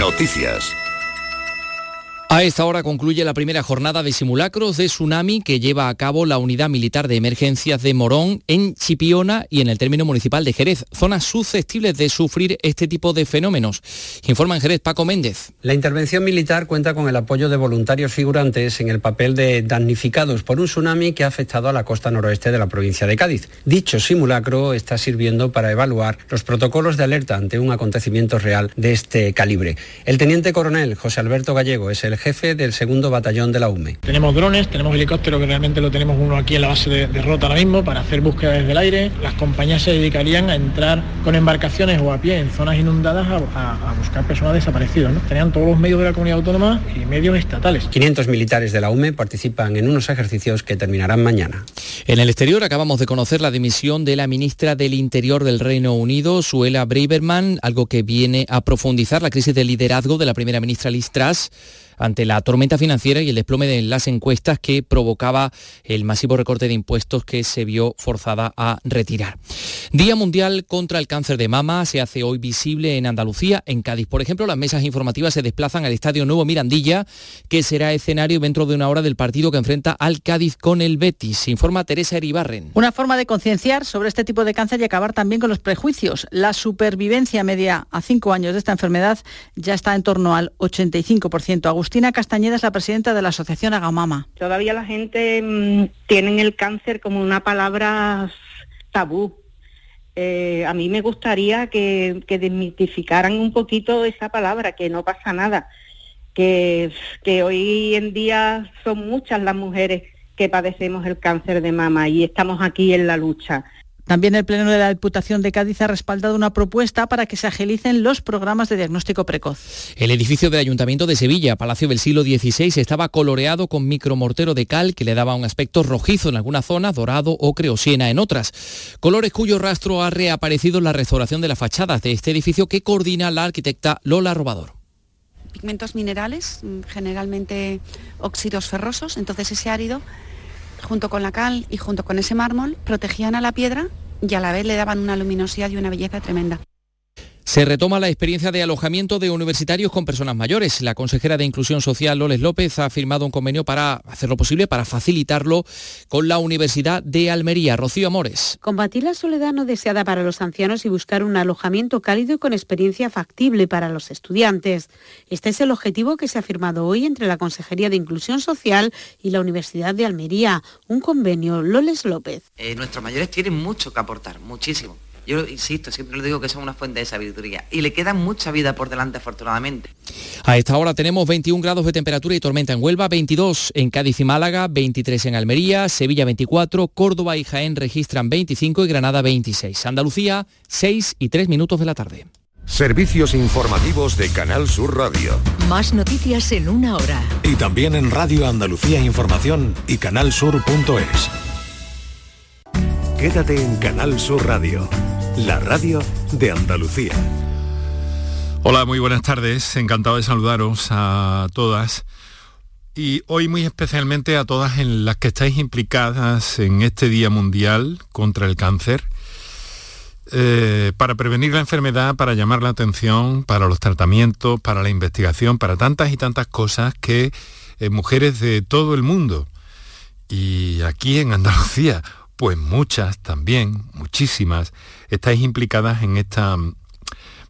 Noticias. A esta hora concluye la primera jornada de simulacros de tsunami que lleva a cabo la Unidad Militar de Emergencias de Morón en Chipiona y en el término municipal de Jerez, zonas susceptibles de sufrir este tipo de fenómenos. Informa en Jerez Paco Méndez. La intervención militar cuenta con el apoyo de voluntarios figurantes en el papel de damnificados por un tsunami que ha afectado a la costa noroeste de la provincia de Cádiz. Dicho simulacro está sirviendo para evaluar los protocolos de alerta ante un acontecimiento real de este calibre. El teniente coronel José Alberto Gallego es el jefe del segundo batallón de la UME. Tenemos drones, tenemos helicópteros que realmente lo tenemos uno aquí en la base de, de Rota ahora mismo para hacer búsqueda desde el aire. Las compañías se dedicarían a entrar con embarcaciones o a pie en zonas inundadas a, a, a buscar personas desaparecidas. ¿no? Tenían todos los medios de la comunidad autónoma y medios estatales. 500 militares de la UME participan en unos ejercicios que terminarán mañana. En el exterior acabamos de conocer la dimisión de la ministra del Interior del Reino Unido, Suela Braverman, algo que viene a profundizar la crisis de liderazgo de la primera ministra Liz Truss ante la tormenta financiera y el desplome de las encuestas que provocaba el masivo recorte de impuestos que se vio forzada a retirar. Día Mundial contra el Cáncer de Mama se hace hoy visible en Andalucía, en Cádiz. Por ejemplo, las mesas informativas se desplazan al Estadio Nuevo Mirandilla, que será escenario dentro de una hora del partido que enfrenta al Cádiz con el Betis. Informa Teresa Eribarren. Una forma de concienciar sobre este tipo de cáncer y acabar también con los prejuicios. La supervivencia media a cinco años de esta enfermedad ya está en torno al 85%. Agustina Castañeda es la presidenta de la Asociación Agamama. Todavía la gente mmm, tiene el cáncer como una palabra tabú. Eh, a mí me gustaría que, desmitificaran un poquito esa palabra, que no pasa nada, que hoy en día son muchas las mujeres que padecemos el cáncer de mama y estamos aquí en la lucha. También el Pleno de la Diputación de Cádiz ha respaldado una propuesta para que se agilicen los programas de diagnóstico precoz. El edificio del Ayuntamiento de Sevilla, Palacio del siglo XVI, estaba coloreado con micromortero de cal que le daba un aspecto rojizo en algunas zonas, dorado o creosiena en otras. Colores cuyo rastro ha reaparecido en la restauración de las fachadas de este edificio que coordina la arquitecta Lola Robador pigmentos minerales, generalmente óxidos ferrosos, entonces ese árido junto con la cal y junto con ese mármol, protegían a la piedra y a la vez le daban una luminosidad y una belleza tremenda. Se retoma la experiencia de alojamiento de universitarios con personas mayores. La consejera de Inclusión Social, Loles López, ha firmado un convenio para hacer lo posible, para facilitarlo con la Universidad de Almería. Rocío Amores. Combatir la soledad no deseada para los ancianos y buscar un alojamiento cálido y con experiencia factible para los estudiantes. Este es el objetivo que se ha firmado hoy entre la Consejería de Inclusión Social y la Universidad de Almería. Un convenio, Loles López. Eh, nuestros mayores tienen mucho que aportar, muchísimo yo insisto, siempre lo digo que son una fuente de sabiduría y le queda mucha vida por delante afortunadamente. A esta hora tenemos 21 grados de temperatura y tormenta en Huelva, 22 en Cádiz y Málaga, 23 en Almería, Sevilla 24, Córdoba y Jaén registran 25 y Granada 26. Andalucía 6 y 3 minutos de la tarde. Servicios informativos de Canal Sur Radio. Más noticias en una hora. Y también en Radio Andalucía Información y canalsur.es. Quédate en Canal Sur Radio, la radio de Andalucía. Hola, muy buenas tardes. Encantado de saludaros a todas. Y hoy muy especialmente a todas en las que estáis implicadas en este Día Mundial contra el Cáncer. Eh, para prevenir la enfermedad, para llamar la atención, para los tratamientos, para la investigación, para tantas y tantas cosas que eh, mujeres de todo el mundo y aquí en Andalucía pues muchas también, muchísimas, estáis implicadas en esta mm,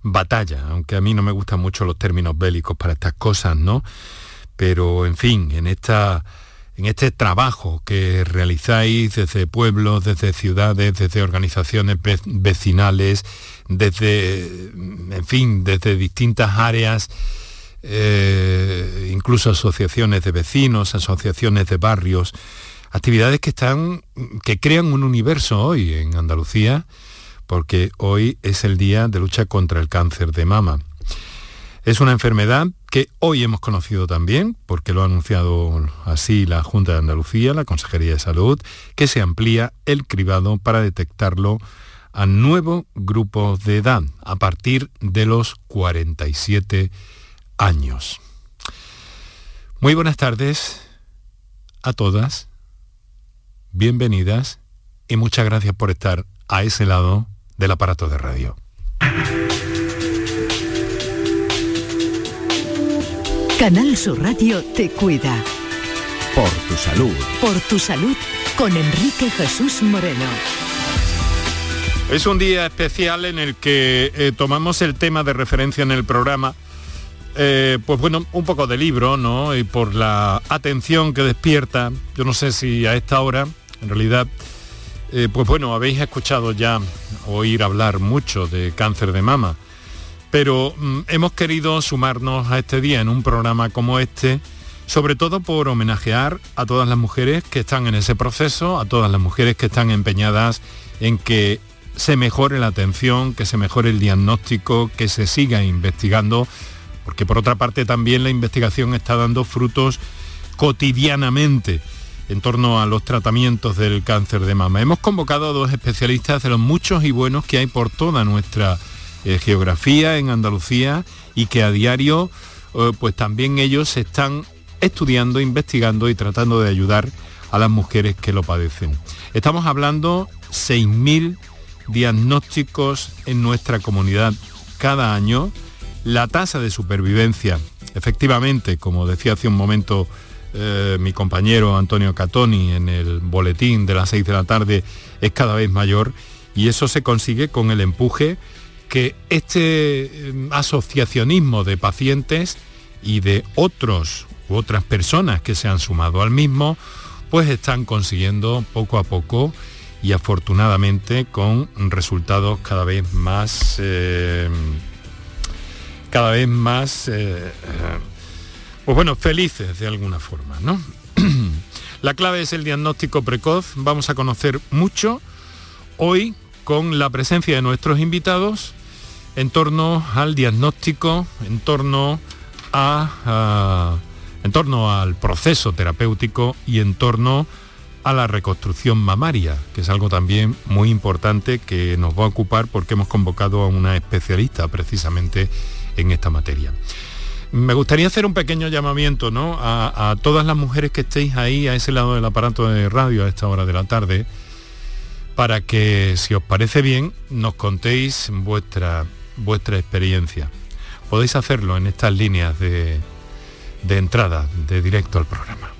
batalla, aunque a mí no me gustan mucho los términos bélicos para estas cosas, ¿no? Pero en fin, en esta en este trabajo que realizáis desde pueblos, desde ciudades, desde organizaciones vecinales, desde, mm, en fin, desde distintas áreas, eh, incluso asociaciones de vecinos, asociaciones de barrios, actividades que están, que crean un universo hoy en Andalucía, porque hoy es el día de lucha contra el cáncer de mama. Es una enfermedad que hoy hemos conocido también, porque lo ha anunciado así la Junta de Andalucía, la Consejería de Salud, que se amplía el cribado para detectarlo a nuevo grupo de edad, a partir de los 47 años. Muy buenas tardes a todas bienvenidas y muchas gracias por estar a ese lado del aparato de radio. Canal Sur Radio te cuida. Por tu salud. Por tu salud con Enrique Jesús Moreno. Es un día especial en el que eh, tomamos el tema de referencia en el programa, eh, pues bueno, un poco de libro, ¿no? Y por la atención que despierta, yo no sé si a esta hora, en realidad, eh, pues bueno, habéis escuchado ya oír hablar mucho de cáncer de mama, pero mm, hemos querido sumarnos a este día en un programa como este, sobre todo por homenajear a todas las mujeres que están en ese proceso, a todas las mujeres que están empeñadas en que se mejore la atención, que se mejore el diagnóstico, que se siga investigando, porque por otra parte también la investigación está dando frutos cotidianamente en torno a los tratamientos del cáncer de mama. Hemos convocado a dos especialistas de los muchos y buenos que hay por toda nuestra eh, geografía en Andalucía y que a diario eh, pues también ellos están estudiando, investigando y tratando de ayudar a las mujeres que lo padecen. Estamos hablando 6.000 diagnósticos en nuestra comunidad cada año. La tasa de supervivencia, efectivamente, como decía hace un momento eh, mi compañero Antonio Catoni en el boletín de las 6 de la tarde, es cada vez mayor y eso se consigue con el empuje que este eh, asociacionismo de pacientes y de otros u otras personas que se han sumado al mismo, pues están consiguiendo poco a poco y afortunadamente con resultados cada vez más eh, cada vez más eh, pues bueno felices de alguna forma no la clave es el diagnóstico precoz vamos a conocer mucho hoy con la presencia de nuestros invitados en torno al diagnóstico en torno a, en torno al proceso terapéutico y en torno a la reconstrucción mamaria, que es algo también muy importante que nos va a ocupar porque hemos convocado a una especialista precisamente en esta materia. Me gustaría hacer un pequeño llamamiento ¿no? a, todas las mujeres que estéis ahí a ese lado del aparato de radio a esta hora de la tarde, para que, si os parece bien, nos contéis vuestra, vuestra experiencia. Podéis hacerlo en estas líneas de, de entrada, de directo al programa.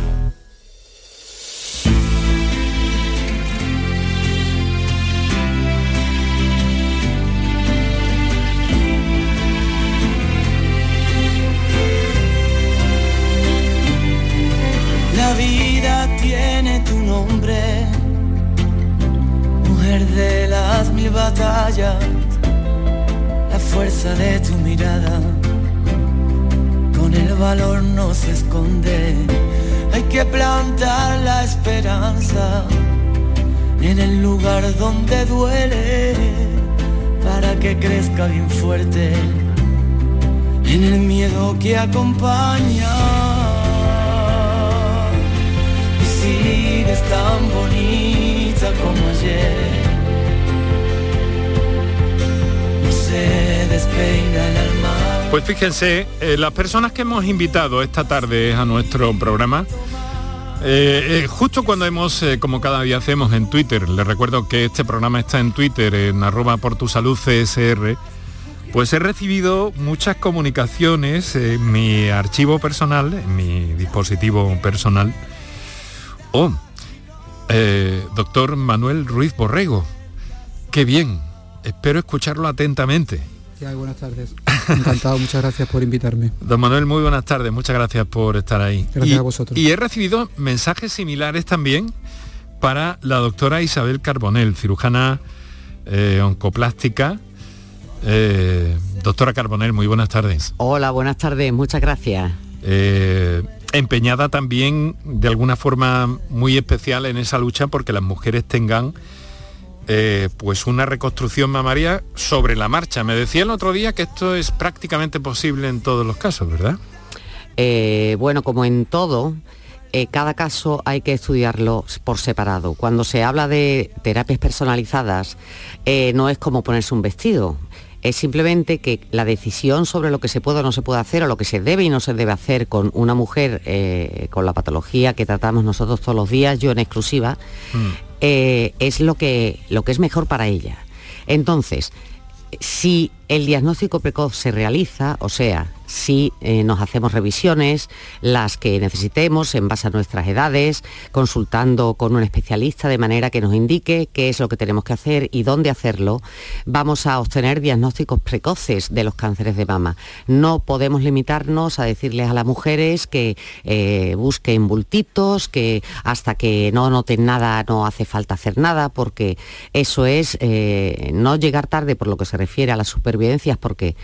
Valor no se esconde, hay que plantar la esperanza en el lugar donde duele para que crezca bien fuerte en el miedo que acompaña. Y sigues tan bonita como ayer Pues fíjense, eh, las personas que hemos invitado esta tarde a nuestro programa, eh, eh, justo cuando hemos, como cada día hacemos en Twitter, les recuerdo que este programa está en Twitter, en arroba por tu salud CSR, pues he recibido muchas comunicaciones en mi archivo personal, en mi dispositivo personal. Oh, doctor Manuel Ruiz Borrego, qué bien, espero escucharlo atentamente buenas tardes. Encantado, muchas gracias por invitarme. Don Manuel, muy buenas tardes, muchas gracias por estar ahí. Gracias a vosotros. Y he recibido mensajes similares también para la doctora Isabel Carbonel, cirujana eh, oncoplástica. Eh, doctora Carbonel, muy buenas tardes. Hola, buenas tardes, muchas gracias. Eh, empeñada también de alguna forma muy especial en esa lucha porque las mujeres tengan eh, pues una reconstrucción mamaria sobre la marcha. Me decía el otro día que esto es prácticamente posible en todos los casos, ¿verdad? Eh, bueno, como en todo, eh, cada caso hay que estudiarlo por separado. Cuando se habla de terapias personalizadas, no es como ponerse un vestido. Es simplemente que la decisión sobre lo que se puede o no se puede hacer o lo que se debe y no se debe hacer con una mujer eh, con la patología que tratamos nosotros todos los días, yo en exclusiva, es lo que, lo que es mejor para ella. Entonces, si el diagnóstico precoz se realiza, o sea, si eh, nos hacemos revisiones, las que necesitemos en base a nuestras edades, consultando con un especialista de manera que nos indique qué es lo que tenemos que hacer y dónde hacerlo, vamos a obtener diagnósticos precoces de los cánceres de mama. No podemos limitarnos a decirles a las mujeres que eh, busquen bultitos, que hasta que no noten nada no hace falta hacer nada, porque eso es eh, no llegar tarde por lo que se refiere a las supervivencias, porque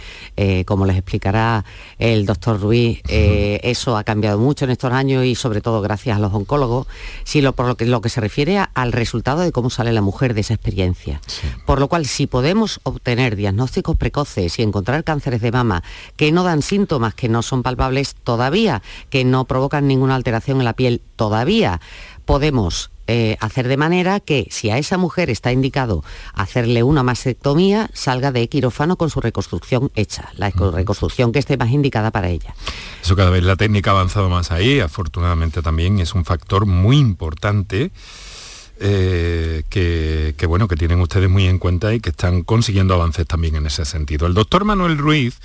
como les explicará el doctor Ruiz, eh, eso ha cambiado mucho en estos años y sobre todo gracias a los oncólogos, sino por lo que, lo que se refiere al resultado de cómo sale la mujer de esa experiencia. Por lo cual, si podemos obtener diagnósticos precoces y encontrar cánceres de mama que no dan síntomas, que no son palpables todavía, que no provocan ninguna alteración en la piel todavía, podemos eh, hacer de manera que si a esa mujer está indicado hacerle una mastectomía, salga de quirófano con su reconstrucción hecha, la reconstrucción que esté más indicada para ella. Eso cada vez la técnica ha avanzado más ahí, afortunadamente también es un factor muy importante. Eh, que, que, bueno que tienen ustedes muy en cuenta y que están consiguiendo avances también en ese sentido. El doctor Manuel Ruiz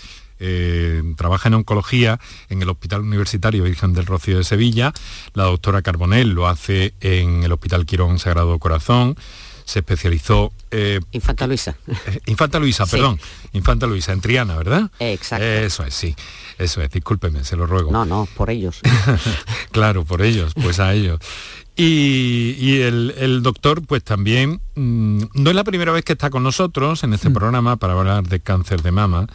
eh, trabaja en oncología en el Hospital Universitario Virgen del Rocío de Sevilla, la doctora Carbonell lo hace en el Hospital Quirón Sagrado Corazón, se especializó... Eh, Infanta Luisa. Eh, Infanta Luisa, perdón. Infanta Luisa, en Triana, ¿verdad? Exacto. Eso es, sí. Eso es, discúlpeme, se lo ruego. No, no, por ellos. claro, por ellos, pues a ellos. Y, el, doctor, pues también, mm, no es la primera vez que está con nosotros en este mm. programa para hablar de cáncer de mama.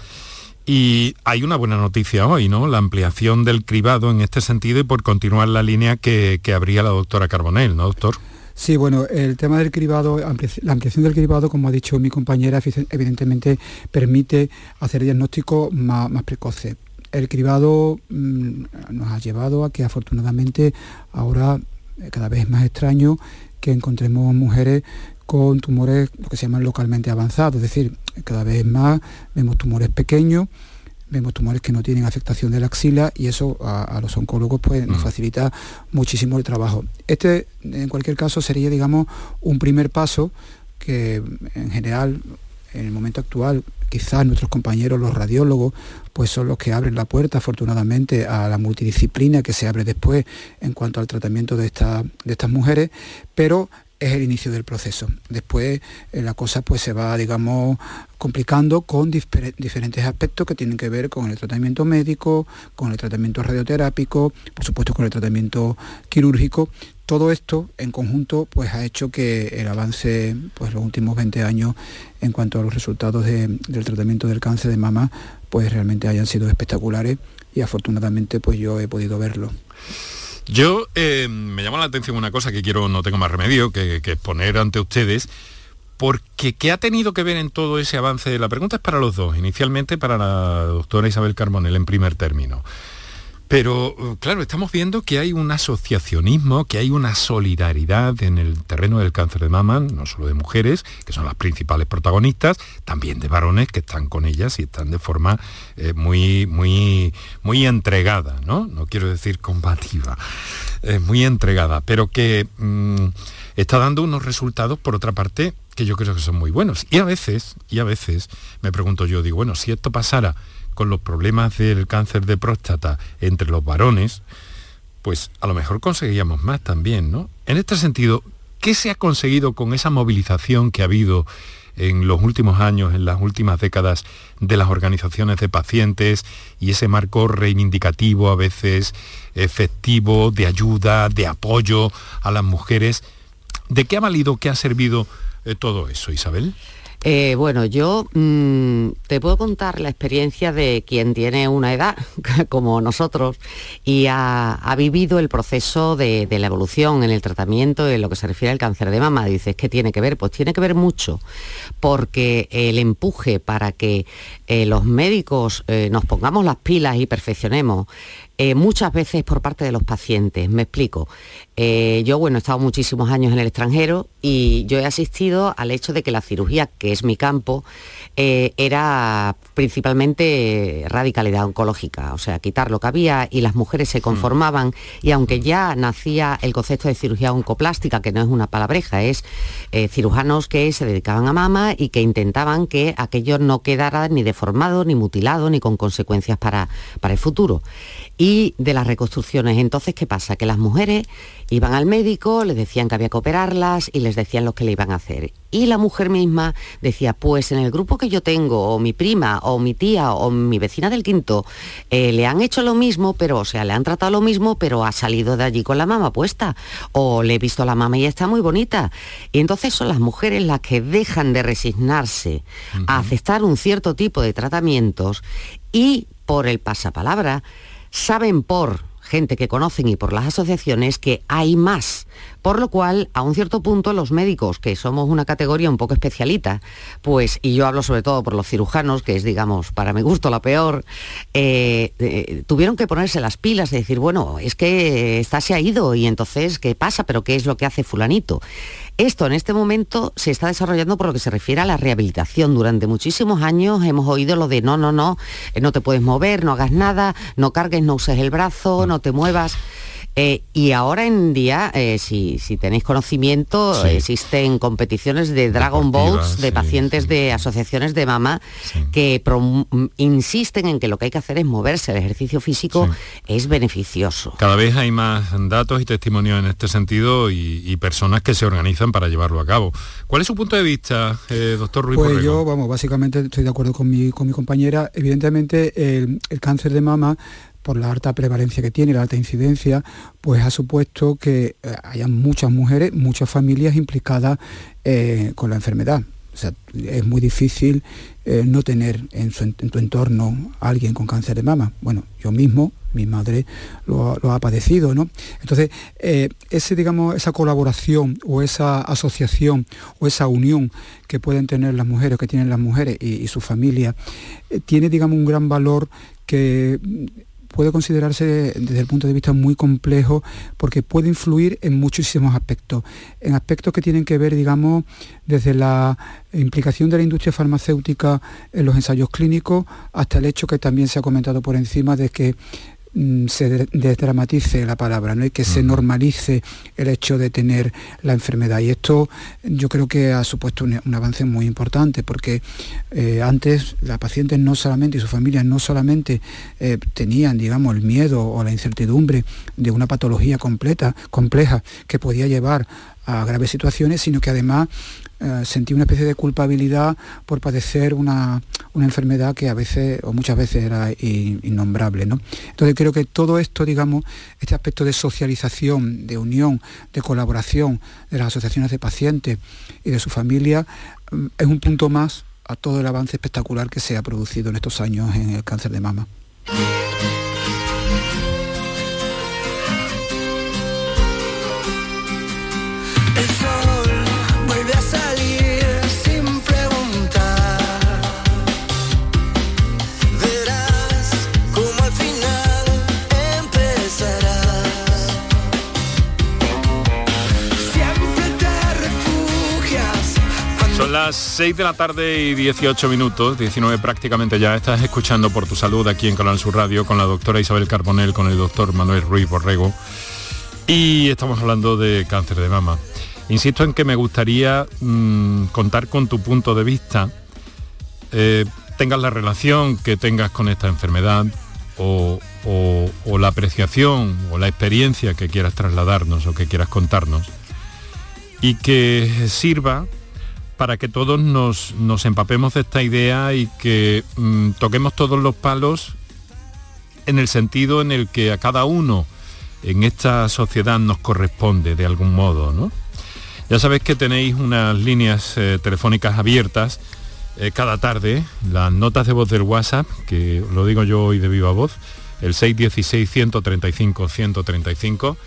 Y hay una buena noticia hoy, ¿no? La ampliación del cribado en este sentido y por continuar la línea que, que abría la doctora Carbonell, ¿no, doctor? Sí, bueno, el tema del cribado, la ampliación del cribado, como ha dicho mi compañera, evidentemente permite hacer diagnósticos más, precoces. El cribado mm, nos ha llevado a que afortunadamente ahora eh, cada vez es más extraño que encontremos mujeres con tumores lo que se llaman localmente avanzados, es decir, cada vez más vemos tumores pequeños, vemos tumores que no tienen afectación de la axila y eso a, los oncólogos pues nos mm. facilita muchísimo el trabajo. Este en cualquier caso sería digamos un primer paso que en general en el momento actual quizás nuestros compañeros los radiólogos pues son los que abren la puerta afortunadamente a la multidisciplina que se abre después en cuanto al tratamiento de, de estas mujeres, pero es el inicio del proceso. Después eh, la cosa pues se va, digamos, complicando con diferentes aspectos que tienen que ver con el tratamiento médico, con el tratamiento radioterápico, por supuesto con el tratamiento quirúrgico. Todo esto en conjunto pues ha hecho que el avance pues los últimos 20 años en cuanto a los resultados del tratamiento del cáncer de mama pues realmente hayan sido espectaculares y afortunadamente pues yo he podido verlo. Yo eh, me llama la atención una cosa que quiero, no tengo más remedio que, que exponer ante ustedes, porque ¿qué ha tenido que ver en todo ese avance? La pregunta es para los dos, inicialmente para la doctora Isabel Carbonell en primer término. Pero uh, claro, estamos viendo que hay un asociacionismo, que hay una solidaridad en el terreno del cáncer de mama, no solo de mujeres, que son las principales protagonistas, también de varones que están con ellas y están de forma eh, muy, muy, muy entregada, ¿no? No quiero decir combativa, eh, muy entregada, pero que mm, está dando unos resultados, por otra parte, que yo creo que son muy buenos. Y a veces, y a veces me pregunto yo, digo, bueno, si esto pasara con los problemas del cáncer de próstata entre los varones, pues a lo mejor conseguiríamos más también, ¿no? En este sentido, ¿qué se ha conseguido con esa movilización que ha habido en los últimos años, en las últimas décadas, de las organizaciones de pacientes y ese marco reivindicativo, a veces efectivo, de ayuda, de apoyo a las mujeres? ¿De qué ha valido, qué ha servido eh, todo eso, Isabel? Eh, bueno, yo mm, te puedo contar la experiencia de quien tiene una edad como nosotros y ha, vivido el proceso de, la evolución en el tratamiento en lo que se refiere al cáncer de mama. Dices, ¿qué tiene que ver? Pues tiene que ver mucho, porque el empuje para que eh, los médicos eh, nos pongamos las pilas y perfeccionemos eh, muchas veces por parte de los pacientes. Me explico. Eh, yo, bueno, he estado muchísimos años en el extranjero y yo he asistido al hecho de que la cirugía, que es mi campo, eh, era principalmente radicalidad oncológica, o sea, quitar lo que había y las mujeres se conformaban y aunque ya nacía el concepto de cirugía oncoplástica, que no es una palabreja, es cirujanos que se dedicaban a mama y que intentaban que aquello no quedara ni deformado, ni mutilado, ni con consecuencias para, para el futuro y de las reconstrucciones. Entonces, ¿qué pasa? Que las mujeres iban al médico, les decían que había que operarlas y les decían lo que le iban a hacer. Y la mujer misma decía, pues en el grupo que yo tengo, o mi prima, o mi tía, o mi vecina del quinto, eh, le han hecho lo mismo, pero, o sea, le han tratado lo mismo, pero ha salido de allí con la mama puesta. O le he visto a la mama y está muy bonita. Y entonces son las mujeres las que dejan de resignarse a aceptar un cierto tipo de tratamientos y por el pasapalabra saben por gente que conocen y por las asociaciones que hay más. Por lo cual, a un cierto punto, los médicos, que somos una categoría un poco especialita, pues, y yo hablo sobre todo por los cirujanos, que es, digamos, para mi gusto la peor, eh, eh, tuvieron que ponerse las pilas y decir, bueno, es que esta se ha ido y entonces, ¿qué pasa? ¿Pero qué es lo que hace fulanito? Esto en este momento se está desarrollando por lo que se refiere a la rehabilitación. Durante muchísimos años hemos oído lo de no, no, no, no te puedes mover, no hagas nada, no cargues, no uses el brazo, no te muevas. Eh, y ahora en día, eh, si, tenéis conocimiento, existen competiciones de Dragon Boats de pacientes de asociaciones de mama que insisten en que lo que hay que hacer es moverse. El ejercicio físico es beneficioso. Cada vez hay más datos y testimonios en este sentido y, personas que se organizan para llevarlo a cabo. ¿Cuál es su punto de vista, eh, doctor Ruiz? Pues yo, vamos, básicamente estoy de acuerdo con mi, con mi compañera. Evidentemente, el cáncer de mama por la alta prevalencia que tiene, la alta incidencia, pues ha supuesto que eh, haya muchas mujeres, muchas familias implicadas eh, con la enfermedad. O sea, es muy difícil eh, no tener en, tu entorno a alguien con cáncer de mama. Bueno, yo mismo, mi madre lo, ha padecido, ¿no? Entonces, ese, digamos, esa colaboración o esa asociación o esa unión que pueden tener las mujeres, que tienen las mujeres y, y su familia, tiene, digamos, un gran valor que puede considerarse desde el punto de vista muy complejo porque puede influir en muchísimos aspectos, en aspectos que tienen que ver, digamos, desde la implicación de la industria farmacéutica en los ensayos clínicos hasta el hecho que también se ha comentado por encima de que se desdramatice la palabra ¿no? y que se normalice el hecho de tener la enfermedad. Y esto yo creo que ha supuesto un, avance muy importante porque eh, antes la paciente no solamente y su familia no solamente eh, tenían digamos, el miedo o la incertidumbre de una patología completa, compleja que podía llevar a graves situaciones, sino que además eh, sentí una especie de culpabilidad por padecer una, enfermedad que a veces o muchas veces era innombrable. ¿no? Entonces creo que todo esto, digamos, este aspecto de socialización, de unión, de colaboración de las asociaciones de pacientes y de su familia, mm, es un punto más a todo el avance espectacular que se ha producido en estos años en el cáncer de mama. Las 6 de la tarde y 18 minutos, 19 prácticamente ya, estás escuchando por tu salud aquí en Canal Sur Radio con la doctora Isabel Carbonel, con el doctor Manuel Ruiz Borrego y estamos hablando de cáncer de mama. Insisto en que me gustaría mm, contar con tu punto de vista, eh, tengas la relación que tengas con esta enfermedad o la apreciación o la experiencia que quieras trasladarnos o que quieras contarnos y que sirva para que todos nos, empapemos de esta idea y que mm, toquemos todos los palos en el sentido en el que a cada uno en esta sociedad nos corresponde de algún modo, ¿no? Ya sabéis que tenéis unas líneas eh, telefónicas abiertas eh, cada tarde, las notas de voz del WhatsApp, que lo digo yo hoy de viva voz, el 616-135-135,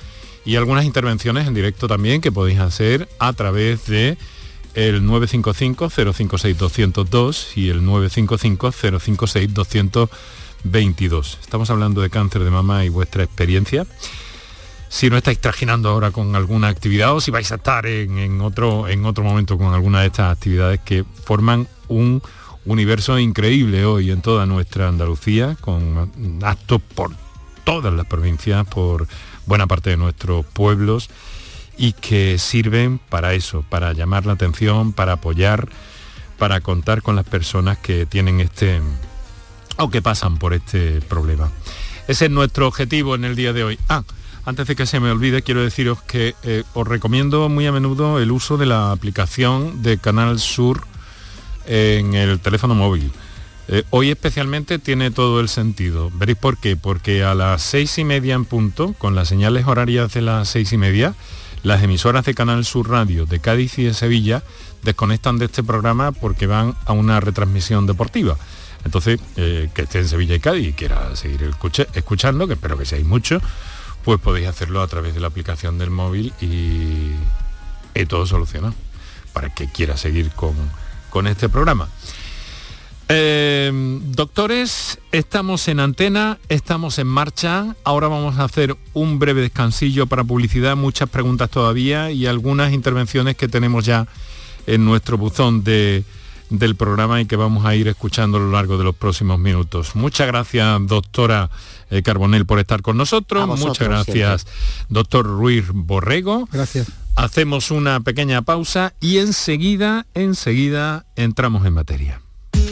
y algunas intervenciones en directo también que podéis hacer a través de el 955-056-202 y el 955-056-222. 22. Estamos hablando de cáncer de mama y vuestra experiencia. Si no estáis trajinando ahora con alguna actividad o si vais a estar en, otro, en otro momento con alguna de estas actividades que forman un universo increíble hoy en toda nuestra Andalucía, con actos por todas las provincias, por buena parte de nuestros pueblos y que sirven para eso, para llamar la atención, para apoyar, para contar con las personas que tienen este o que pasan por este problema. Ese es nuestro objetivo en el día de hoy. Ah, antes de que se me olvide, quiero deciros que eh, os recomiendo muy a menudo el uso de la aplicación de Canal Sur en el teléfono móvil. Eh, hoy especialmente tiene todo el sentido. Veréis por qué. Porque a las seis y media en punto, con las señales horarias de las seis y media, las emisoras de Canal Sur Radio de Cádiz y de Sevilla desconectan de este programa porque van a una retransmisión deportiva. Entonces, eh, que esté en Sevilla y Cádiz y quiera seguir escuchando, que espero que seáis muchos, pues podéis hacerlo a través de la aplicación del móvil y, y todo solucionado para que quiera seguir con, con este programa. Eh, doctores, estamos en antena, estamos en marcha. Ahora vamos a hacer un breve descansillo para publicidad, muchas preguntas todavía y algunas intervenciones que tenemos ya en nuestro buzón de, del programa y que vamos a ir escuchando a lo largo de los próximos minutos. Muchas gracias, doctora eh, Carbonel, por estar con nosotros. Muchas gracias, doctor Ruiz Borrego. Gracias. Hacemos una pequeña pausa y enseguida, enseguida entramos en materia.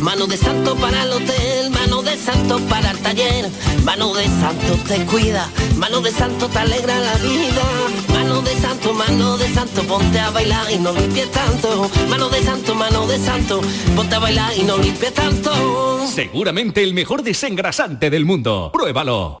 Mano de santo para el hotel, mano de santo para el taller. Mano de santo te cuida, mano de santo te alegra la vida. Mano de santo, mano de santo, ponte a bailar y no limpies tanto. Mano de santo, mano de santo, ponte a bailar y no limpies tanto. Seguramente el mejor desengrasante del mundo. Pruébalo.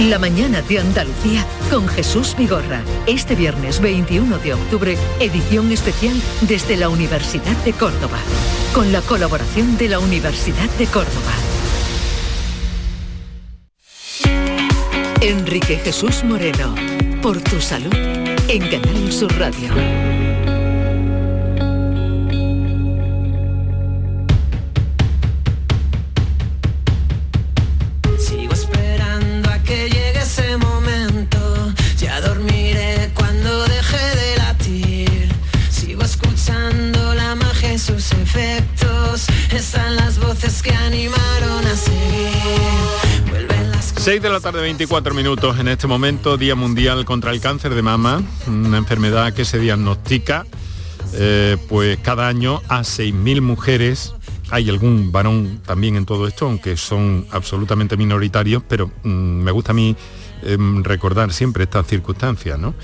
La mañana de Andalucía con Jesús Vigorra. Este viernes 21 de octubre, edición especial desde la Universidad de Córdoba. Con la colaboración de la Universidad de Córdoba. Enrique Jesús Moreno. Por tu salud. En Canal Sur Radio. 6 de la tarde 24 minutos en este momento, Día Mundial contra el Cáncer de Mama, una enfermedad que se diagnostica eh, pues cada año a 6.000 mujeres. Hay algún varón también en todo esto, aunque son absolutamente minoritarios, pero mm, me gusta a mí em, recordar siempre estas circunstancias, ¿no?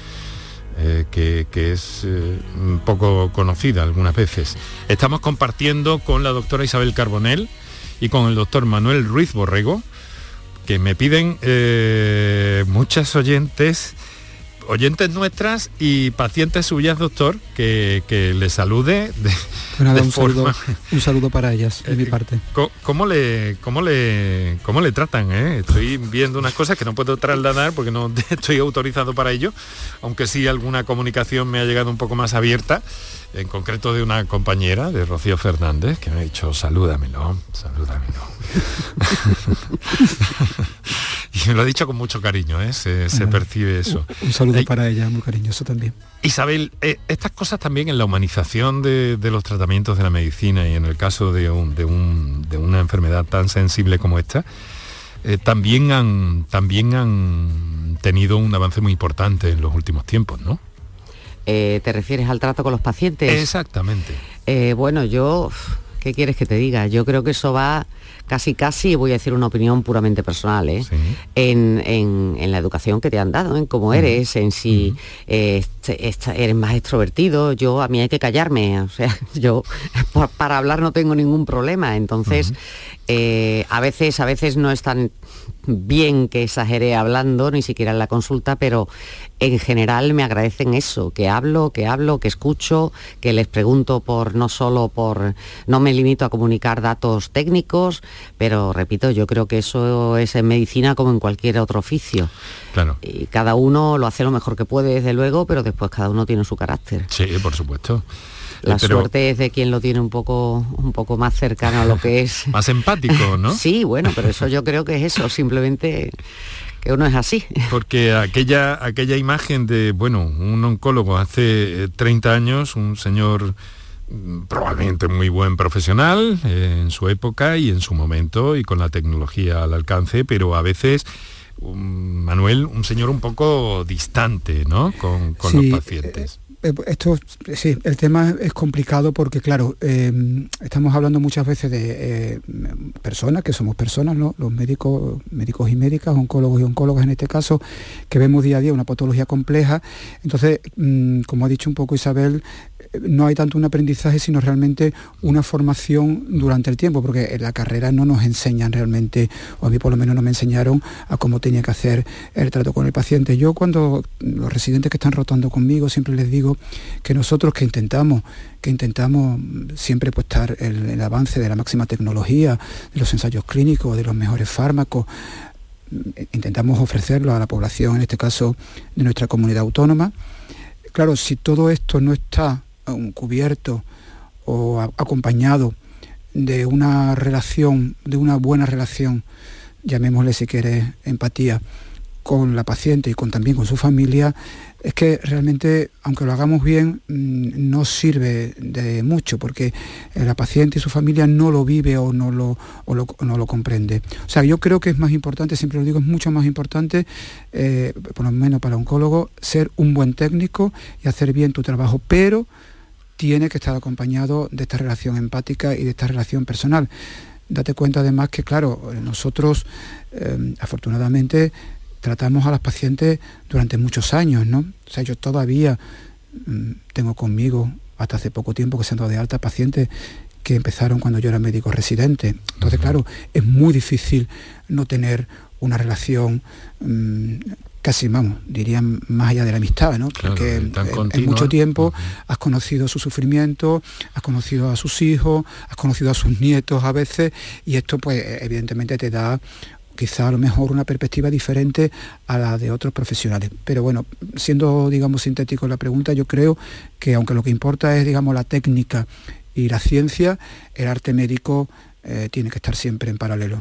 eh, que, es eh, poco conocida algunas veces. Estamos compartiendo con la doctora Isabel Carbonell y con el doctor Manuel Ruiz Borrego, que me piden eh, muchas oyentes oyentes nuestras y pacientes suyas, doctor, que, que le salude de, de un, saludo, forma- un saludo para ellas, de mi parte. Co- ¿Cómo le, cómo le, cómo le tratan? eh? Estoy viendo unas cosas que no puedo trasladar porque no estoy autorizado para ello, aunque sí alguna comunicación me ha llegado un poco más abierta, en concreto de una compañera, de Rocío Fernández, que me ha dicho, salúdamelo, salúdamelo. y me lo ha dicho con mucho cariño, ¿eh? se, se percibe eso. Un saludo para ella, muy cariñoso también. Isabel, eh, estas cosas también en la humanización de, de los tratamientos de la medicina y en el caso de, un- de un- de una enfermedad tan sensible como esta, eh, también, han, también han tenido un avance muy importante en los últimos tiempos, ¿no? Eh, ¿Te refieres al trato con los pacientes? Exactamente. Eh, bueno, yo, ¿qué quieres que te diga? Yo creo que eso va casi, casi, voy a decir una opinión puramente personal, ¿eh? en, en- en la educación que te han dado, en cómo eres, en si eh, este- eres más extrovertido. Yo, a mí hay que callarme, o sea, yo pa- para hablar no tengo ningún problema. Entonces, eh, a veces, a veces no es tan bien que exageré hablando, ni siquiera en la consulta, pero en general me agradecen eso, que hablo, que hablo, que escucho, que les pregunto por no solo por, no me limito a comunicar datos técnicos, pero repito, yo creo que eso es en medicina como en cualquier otro oficio. Claro. Y cada uno lo hace lo mejor que puede, desde luego, pero después cada uno tiene su carácter. Sí, por supuesto. La Eh, pero suerte es de quien lo tiene un poco, un poco más cercano a lo que es. Más empático, ¿no? Sí, bueno, pero eso yo creo que es eso, simplemente que uno es así. Porque aquella, aquella imagen de, bueno, un oncólogo hace eh, 30 años, un señor mm, probablemente muy buen profesional eh, en su época y en su momento y con la tecnología al alcance, pero a veces, un- Manuel, un señor un poco distante, ¿no? Con, con Sí, los pacientes. Eh, Esto, sí, el tema es complicado porque, claro, eh, estamos hablando muchas veces de eh, personas, que somos personas, ¿no? Los médicos, médicos y médicas, oncólogos y oncólogas en este caso, que vemos día a día una patología compleja. Entonces, mm, como ha dicho un poco Isabel, no hay tanto un aprendizaje, sino realmente una formación durante el tiempo, porque en la carrera no nos enseñan realmente, o a mí por lo menos no me enseñaron a cómo tenía que hacer el trato con el paciente. Yo cuando los residentes que están rotando conmigo siempre les digo que nosotros que intentamos, que intentamos siempre pues estar el, el avance de la máxima tecnología, de los ensayos clínicos, de los mejores fármacos, intentamos ofrecerlo a la población, en este caso de nuestra comunidad autónoma. Claro, si todo esto no está cubierto o acompañado de una relación, de una buena relación, llamémosle si quieres empatía, con la paciente y con también con su familia, es que realmente, aunque lo hagamos bien, mm, no sirve de mucho, porque eh, la paciente y su familia no lo vive o no lo, o no lo comprende. O sea, yo creo que es más importante, siempre lo digo, es mucho más importante, eh, por lo menos para oncólogo, ser un buen técnico y hacer bien tu trabajo, pero tiene que estar acompañado de esta relación empática y de esta relación personal. Date cuenta además que, claro, nosotros eh, afortunadamente tratamos a las pacientes durante muchos años, ¿no? O sea, yo todavía mm, tengo conmigo, hasta hace poco tiempo que se han dado de alta pacientes que empezaron cuando yo era médico residente. Entonces, claro, es muy difícil no tener una relación mm, casi, vamos, diría más allá de la amistad, ¿no? Claro, Porque en- mucho tiempo has conocido su sufrimiento, has conocido a sus hijos, has conocido a sus nietos a veces, y esto pues evidentemente te da quizá a lo mejor una perspectiva diferente a la de otros profesionales. Pero bueno, siendo, digamos, sintético en la pregunta, yo creo que aunque lo que importa es, digamos, la técnica y la ciencia, el arte médico eh, tiene que estar siempre en paralelo.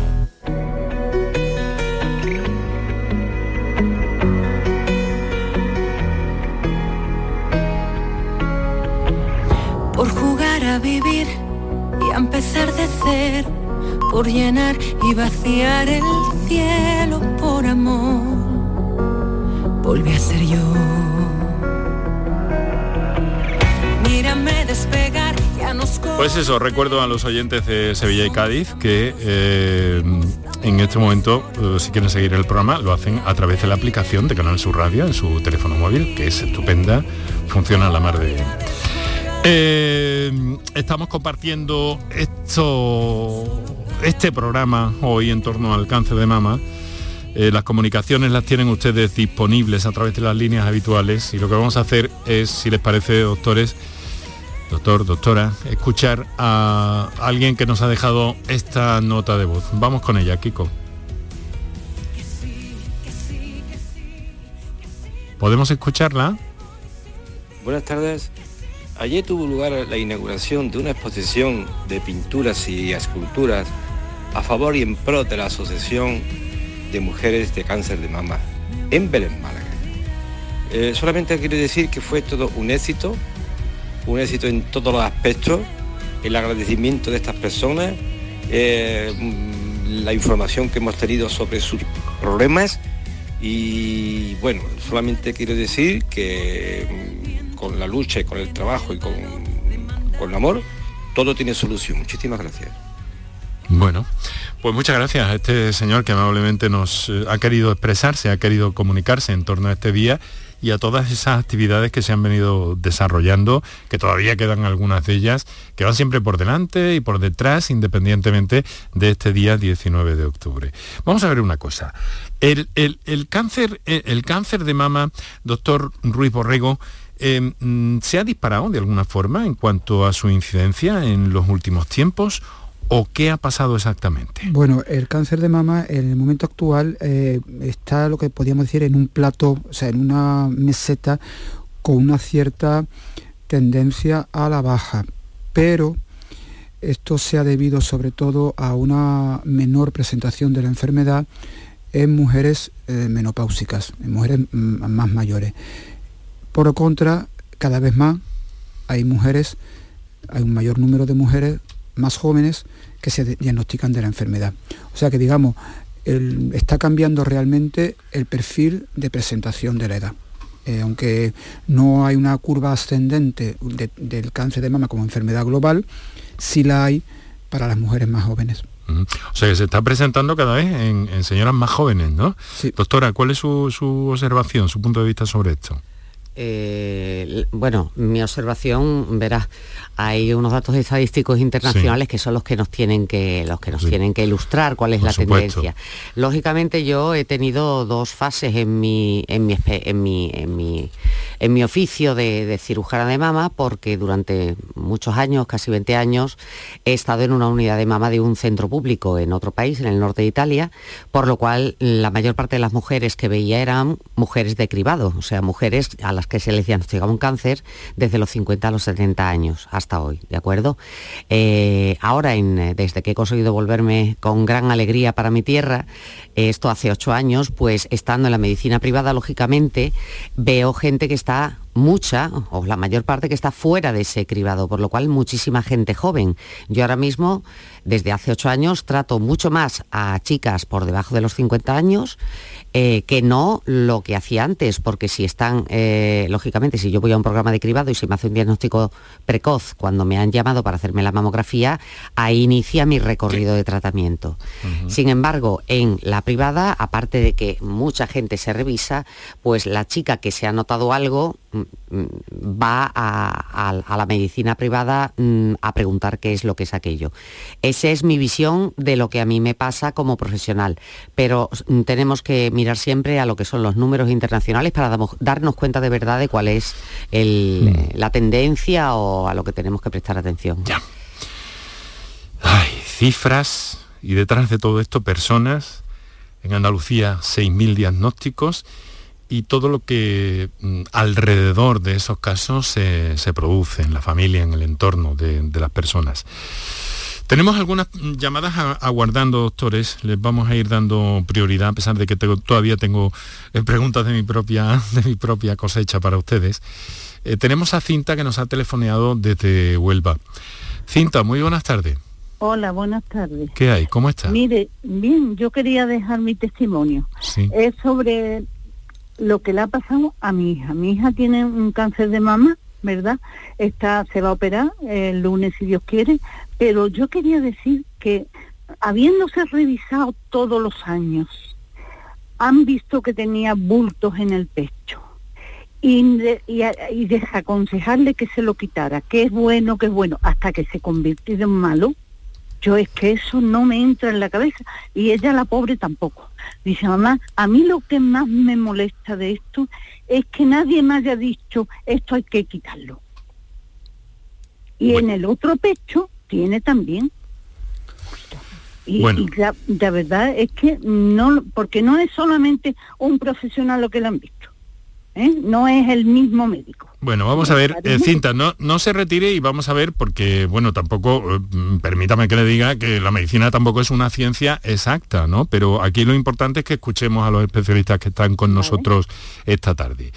Por jugar a vivir y a empezar de cero. por llenar y vaciar el cielo por amor. Volví a ser yo. Mírame despegar, ya nos Pues eso, recuerdo a los oyentes de Sevilla y Cádiz que eh, en este momento, eh, si quieren seguir el programa, lo hacen a través de la aplicación de Canal Sur Radio en su teléfono móvil, que es estupenda, funciona a la mar de. Eh, estamos compartiendo esto, este programa hoy en torno al cáncer de mama. Eh, las comunicaciones las tienen ustedes disponibles a través de las líneas habituales y lo que vamos a hacer es, si les parece, doctores, doctor, doctora, escuchar a alguien que nos ha dejado esta nota de voz. Vamos con ella, Kiko. ¿Podemos escucharla? Buenas tardes. Ayer tuvo lugar la inauguración de una exposición de pinturas y esculturas a favor y en pro de la Asociación de Mujeres de Cáncer de Mama en Belén, Málaga. Eh, solamente quiero decir que fue todo un éxito, un éxito en todos los aspectos, el agradecimiento de estas personas, eh, la información que hemos tenido sobre sus problemas y bueno, solamente quiero decir que con la lucha y con el trabajo y con, con el amor, todo tiene solución. Muchísimas gracias. Bueno, pues muchas gracias a este señor que amablemente nos eh, ha querido expresarse, ha querido comunicarse en torno a este día y a todas esas actividades que se han venido desarrollando, que todavía quedan algunas de ellas, que van siempre por delante y por detrás, independientemente de este día 19 de octubre. Vamos a ver una cosa. El, el- el cáncer, eh, el cáncer de mama, doctor Ruiz Borrego, eh, mm, ¿se ha disparado de alguna forma en cuanto a su incidencia en los últimos tiempos? ¿O qué ha pasado exactamente? Bueno, el cáncer de mama en el momento actual eh, está lo que podríamos decir en un plato, o sea, en una meseta con una cierta tendencia a la baja, pero esto se ha debido sobre todo a una menor presentación de la enfermedad en mujeres eh, menopáusicas, en mujeres mm, más mayores. Por contra, cada vez más hay mujeres, hay un mayor número de mujeres más jóvenes que se diagnostican de la enfermedad. O sea que digamos, el- está cambiando realmente el perfil de presentación de la edad. Eh, aunque no hay una curva ascendente de- del cáncer de mama como enfermedad global, sí la hay para las mujeres más jóvenes. O sea que se está presentando cada vez en, en señoras más jóvenes, ¿no? Doctora, ¿cuál es su, su observación, su punto de vista sobre esto? Eh, bueno, mi observación, verás, hay unos datos estadísticos internacionales que son los que nos tienen que los que nos tienen que ilustrar cuál es Por la supuesto. tendencia. Lógicamente yo he tenido dos fases en mi en mi en mi en mi, en mi oficio de, de cirujana de mama porque durante muchos años, casi 20 años, he estado en una unidad de mama de un centro público en otro país, en el norte de Italia, por lo cual la mayor parte de las mujeres que veía eran mujeres de cribado, o sea, mujeres a las que se les diagnosticaba un cáncer desde los 50 a los 70 años hasta hoy, ¿de acuerdo? Eh, ahora, eh, desde que he conseguido volverme con gran alegría para mi tierra, eh, esto hace ocho años, pues estando en la medicina privada, lógicamente, veo gente que está mucha, o la mayor parte que está fuera de ese cribado, por lo cual muchísima gente joven. Yo ahora mismo, desde hace ocho años, trato mucho más a chicas por debajo de los 50 años eh, que no lo que hacía antes, porque si están, eh, lógicamente, si yo voy a un programa de cribado y se me hace un diagnóstico precoz cuando me han llamado para hacerme la mamografía, ahí inicia mi recorrido de tratamiento. Sin embargo, en la privada, aparte de que mucha gente se revisa, pues la chica que se ha notado algo mm, mm, va a, a- a la medicina privada mm, a preguntar qué es lo que es aquello. Esa es mi visión de lo que a mí me pasa como profesional, pero mm, tenemos que mirar siempre a lo que son los números internacionales para darnos cuenta de verdad de cuál es el- eh, la tendencia o a lo que tenemos que prestar atención. Hay cifras y detrás de todo esto personas. En Andalucía 6.000 diagnósticos y todo lo que mm, alrededor de esos casos se, se produce en la familia, en el entorno de, de las personas. Tenemos algunas llamadas aguardando, doctores. Les vamos a ir dando prioridad, a pesar de que tengo- todavía tengo eh, preguntas de mi propia, de mi propia cosecha para ustedes. Eh, tenemos a Cinta que nos ha telefoneado desde Huelva. Cinta, muy buenas tardes. Hola, buenas tardes. ¿Qué hay? ¿Cómo está? Mire, bien, yo quería dejar mi testimonio. Sí. Es sobre lo que le ha pasado a mi hija. Mi hija tiene un cáncer de mama, ¿verdad? Está, se va a operar el lunes si Dios quiere, pero yo quería decir que habiéndose revisado todos los años, han visto que tenía bultos en el pecho y, de- y, desaconsejarle que se lo quitara, que es bueno, que es bueno, hasta que se convirtió en malo. Yo es que eso no me entra en la cabeza y ella la pobre tampoco. Dice, mamá, a mí lo que más me molesta de esto es que nadie me haya dicho esto hay que quitarlo. Y en el otro pecho tiene también. Y, Bueno. y la, la verdad es que no, porque no es solamente un profesional lo que le han visto, ¿eh? no es el mismo médico. Bueno, vamos a ver, eh, Cinta, no, no se retire y vamos a ver porque, bueno, tampoco, eh, permítame que le diga que la medicina tampoco es una ciencia exacta, ¿no? Pero aquí lo importante es que escuchemos a los especialistas que están con nosotros esta tarde.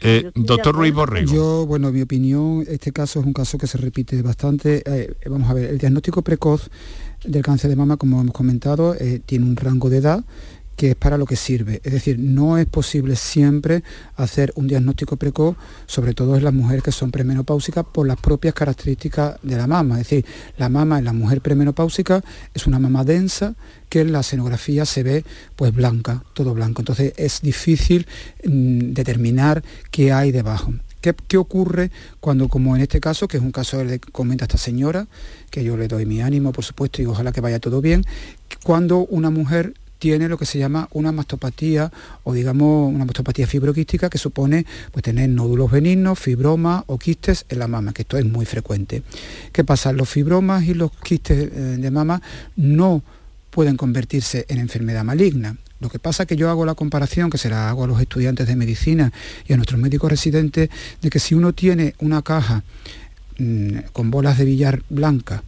Eh, doctor Ruiz Borrego. Yo, bueno, mi opinión, este caso es un caso que se repite bastante. Eh, vamos a ver, el diagnóstico precoz del cáncer de mama, como hemos comentado, eh, tiene un rango de edad que es para lo que sirve. Es decir, no es posible siempre hacer un diagnóstico precoz, sobre todo en las mujeres que son premenopáusicas, por las propias características de la mama. Es decir, la mama en la mujer premenopáusica es una mama densa que en la escenografía se ve pues blanca, todo blanco. Entonces es difícil mm, determinar qué hay debajo. ¿Qué, qué ocurre cuando, como en este caso, que es un caso que comenta esta señora, que yo le doy mi ánimo, por supuesto, y ojalá que vaya todo bien, cuando una mujer tiene lo que se llama una mastopatía o digamos una mastopatía fibroquística que supone pues tener nódulos benignos, fibromas o quistes en la mama, que esto es muy frecuente. ¿Qué pasa? Los fibromas y los quistes eh, de mama no pueden convertirse en enfermedad maligna. Lo que pasa es que yo hago la comparación, que se la hago a los estudiantes de medicina y a nuestros médicos residentes, de que si uno tiene una caja mm, con bolas de billar blancas,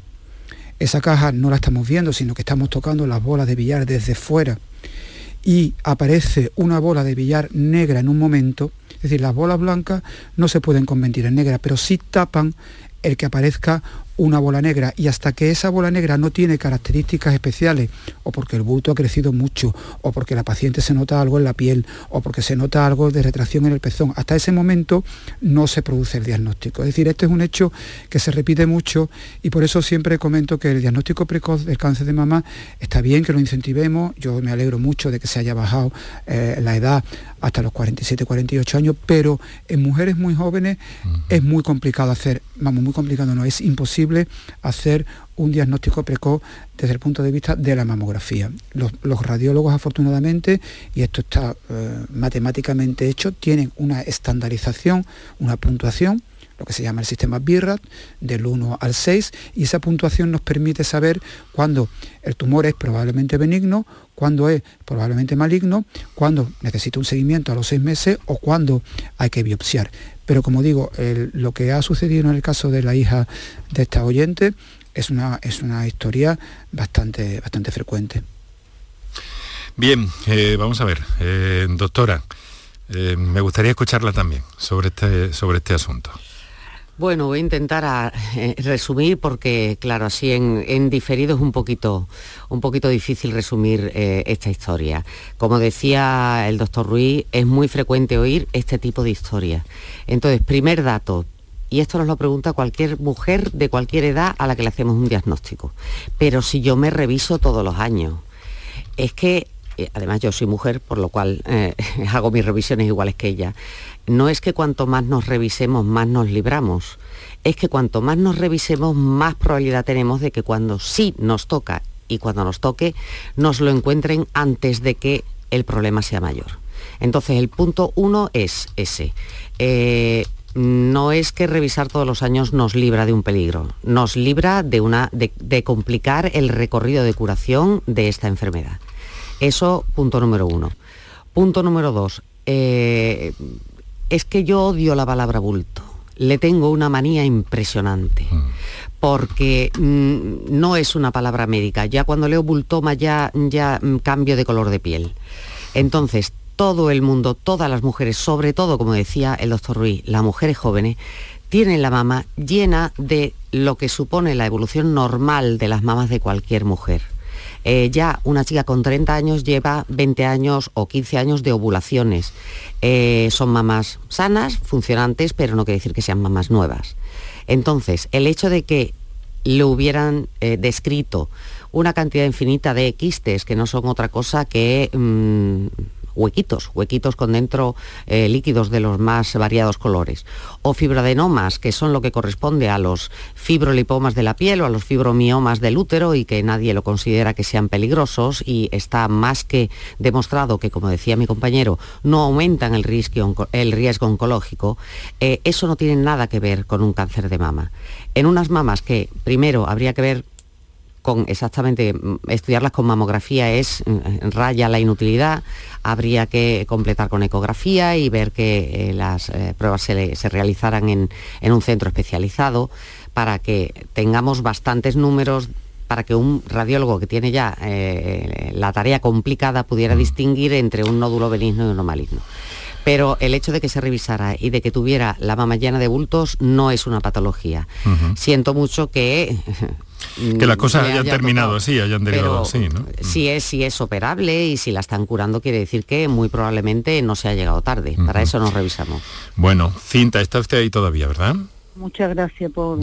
esa caja no la estamos viendo, sino que estamos tocando las bolas de billar desde fuera. Y aparece una bola de billar negra en un momento, es decir, las bolas blancas no se pueden convertir en negras, pero sí tapan el que aparezca una bola negra. Y hasta que esa bola negra no tiene características especiales o porque el bulto ha crecido mucho o porque la paciente se nota algo en la piel o porque se nota algo de retracción en el pezón, hasta ese momento no se produce el diagnóstico. Es decir, este es un hecho que se repite mucho y por eso siempre comento que el diagnóstico precoz del cáncer de mama está bien que lo incentivemos, yo me alegro mucho de que se haya bajado eh, la edad hasta los 47, 48 años, pero en mujeres muy jóvenes es muy complicado hacer, vamos, muy complicado no, es imposible hacer un diagnóstico precoz desde el punto de vista de la mamografía. Los, radiólogos afortunadamente, y esto está eh, matemáticamente hecho, tienen una estandarización, una puntuación, lo que se llama el sistema BIRAT, del 1 al 6, y esa puntuación nos permite saber cuándo el tumor es probablemente benigno, cuándo es probablemente maligno, cuándo necesita un seguimiento a los seis meses o cuándo hay que biopsiar. Pero como digo, lo que ha sucedido en el caso de la hija de esta oyente es una, es una historia bastante, bastante frecuente. Bien, eh, vamos a ver, eh, doctora, eh, me gustaría escucharla también sobre este, sobre este asunto. Bueno, voy a intentar a- eh, resumir porque, claro, así en, diferido es un poquito, un poquito difícil resumir eh, esta historia. Como decía el doctor Ruiz, es muy frecuente oír este tipo de historias. Entonces, primer dato, y esto nos lo pregunta cualquier mujer de cualquier edad a la que le hacemos un diagnóstico. Pero si yo me reviso todos los años, es que, eh, además yo soy mujer, por lo cual hago mis revisiones iguales que ella, no es que cuanto más nos revisemos, más nos libramos. Es que cuanto más nos revisemos, más probabilidad tenemos de que cuando sí nos toca y cuando nos toque, nos lo encuentren antes de que el problema sea mayor. Entonces, el punto uno es ese. Eh, no es que revisar todos los años nos libra de un peligro, nos libra de, una, de, complicar el recorrido de curación de esta enfermedad. Eso, punto número uno. Punto número dos, eh, es que yo odio la palabra bulto. Le tengo una manía impresionante. Porque mm, no es una palabra médica. Ya cuando leo bultoma ya, ya mm, cambio de color de piel. Entonces, todo el mundo, todas las mujeres, sobre todo, como decía el doctor Ruiz, las mujeres jóvenes, tienen la mama llena de lo que supone la evolución normal de las mamas de cualquier mujer. Eh, ya una chica con 30 años lleva 20 años o 15 años de ovulaciones. Eh, son mamás sanas, funcionantes, pero no quiere decir que sean mamás nuevas. Entonces, el hecho de que le hubieran eh, descrito una cantidad infinita de quistes que no son otra cosa que mm, huequitos, huequitos con dentro eh, líquidos de los más variados colores, o fibroadenomas, que son lo que corresponde a los fibrolipomas de la piel o a los fibromiomas del útero y que nadie lo considera que sean peligrosos y está más que demostrado que, como decía mi compañero, no aumentan el riesgo, el riesgo oncológico, eh, eso no tiene nada que ver con un cáncer de mama. En unas mamas que primero habría que ver con exactamente mm, estudiarlas con mamografía es mm, raya la inutilidad, habría que completar con ecografía y ver que eh, las eh, pruebas se, realizaran en, un centro especializado para que tengamos bastantes números para que un radiólogo que tiene ya eh, la tarea complicada pudiera mm. distinguir entre un nódulo benigno y uno maligno pero el hecho de que se revisara y de que tuviera la mama llena de bultos no es una patología. Siento mucho que que las cosas hayan terminado así, hayan derivado así, ¿no? Si es, si es operable y si la están curando, quiere decir que muy probablemente no se ha llegado tarde. Para eso nos revisamos. Bueno, Cinta, está usted ahí todavía, ¿verdad? Muchas gracias por...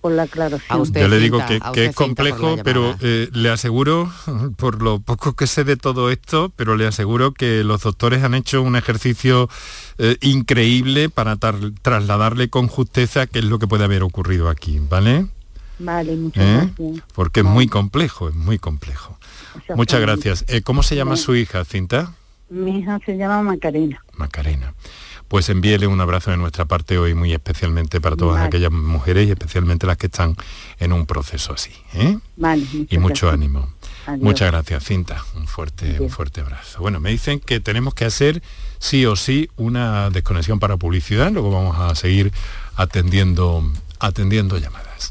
por la aclaración. Yo le digo que, es complejo, pero eh, le aseguro, por lo poco que sé de todo esto, pero le aseguro que los doctores han hecho un ejercicio eh, increíble para trasladarle con justeza qué es lo que puede haber ocurrido aquí, ¿vale? Vale, muchas ¿Eh? gracias. Porque es muy complejo, es muy complejo. Muchas gracias. Eh, ¿Cómo se llama su hija, Cinta? Mi hija se llama Macarena. Macarena. Pues envíele un abrazo de nuestra parte hoy muy especialmente para todas aquellas mujeres y especialmente las que están en un proceso así. ¿eh? Vale, y mucho ánimo. Muchas gracias, Cinta. Un fuerte, un fuerte abrazo. Bueno, me dicen que tenemos que hacer sí o sí una desconexión para publicidad, luego vamos a seguir atendiendo, atendiendo llamadas.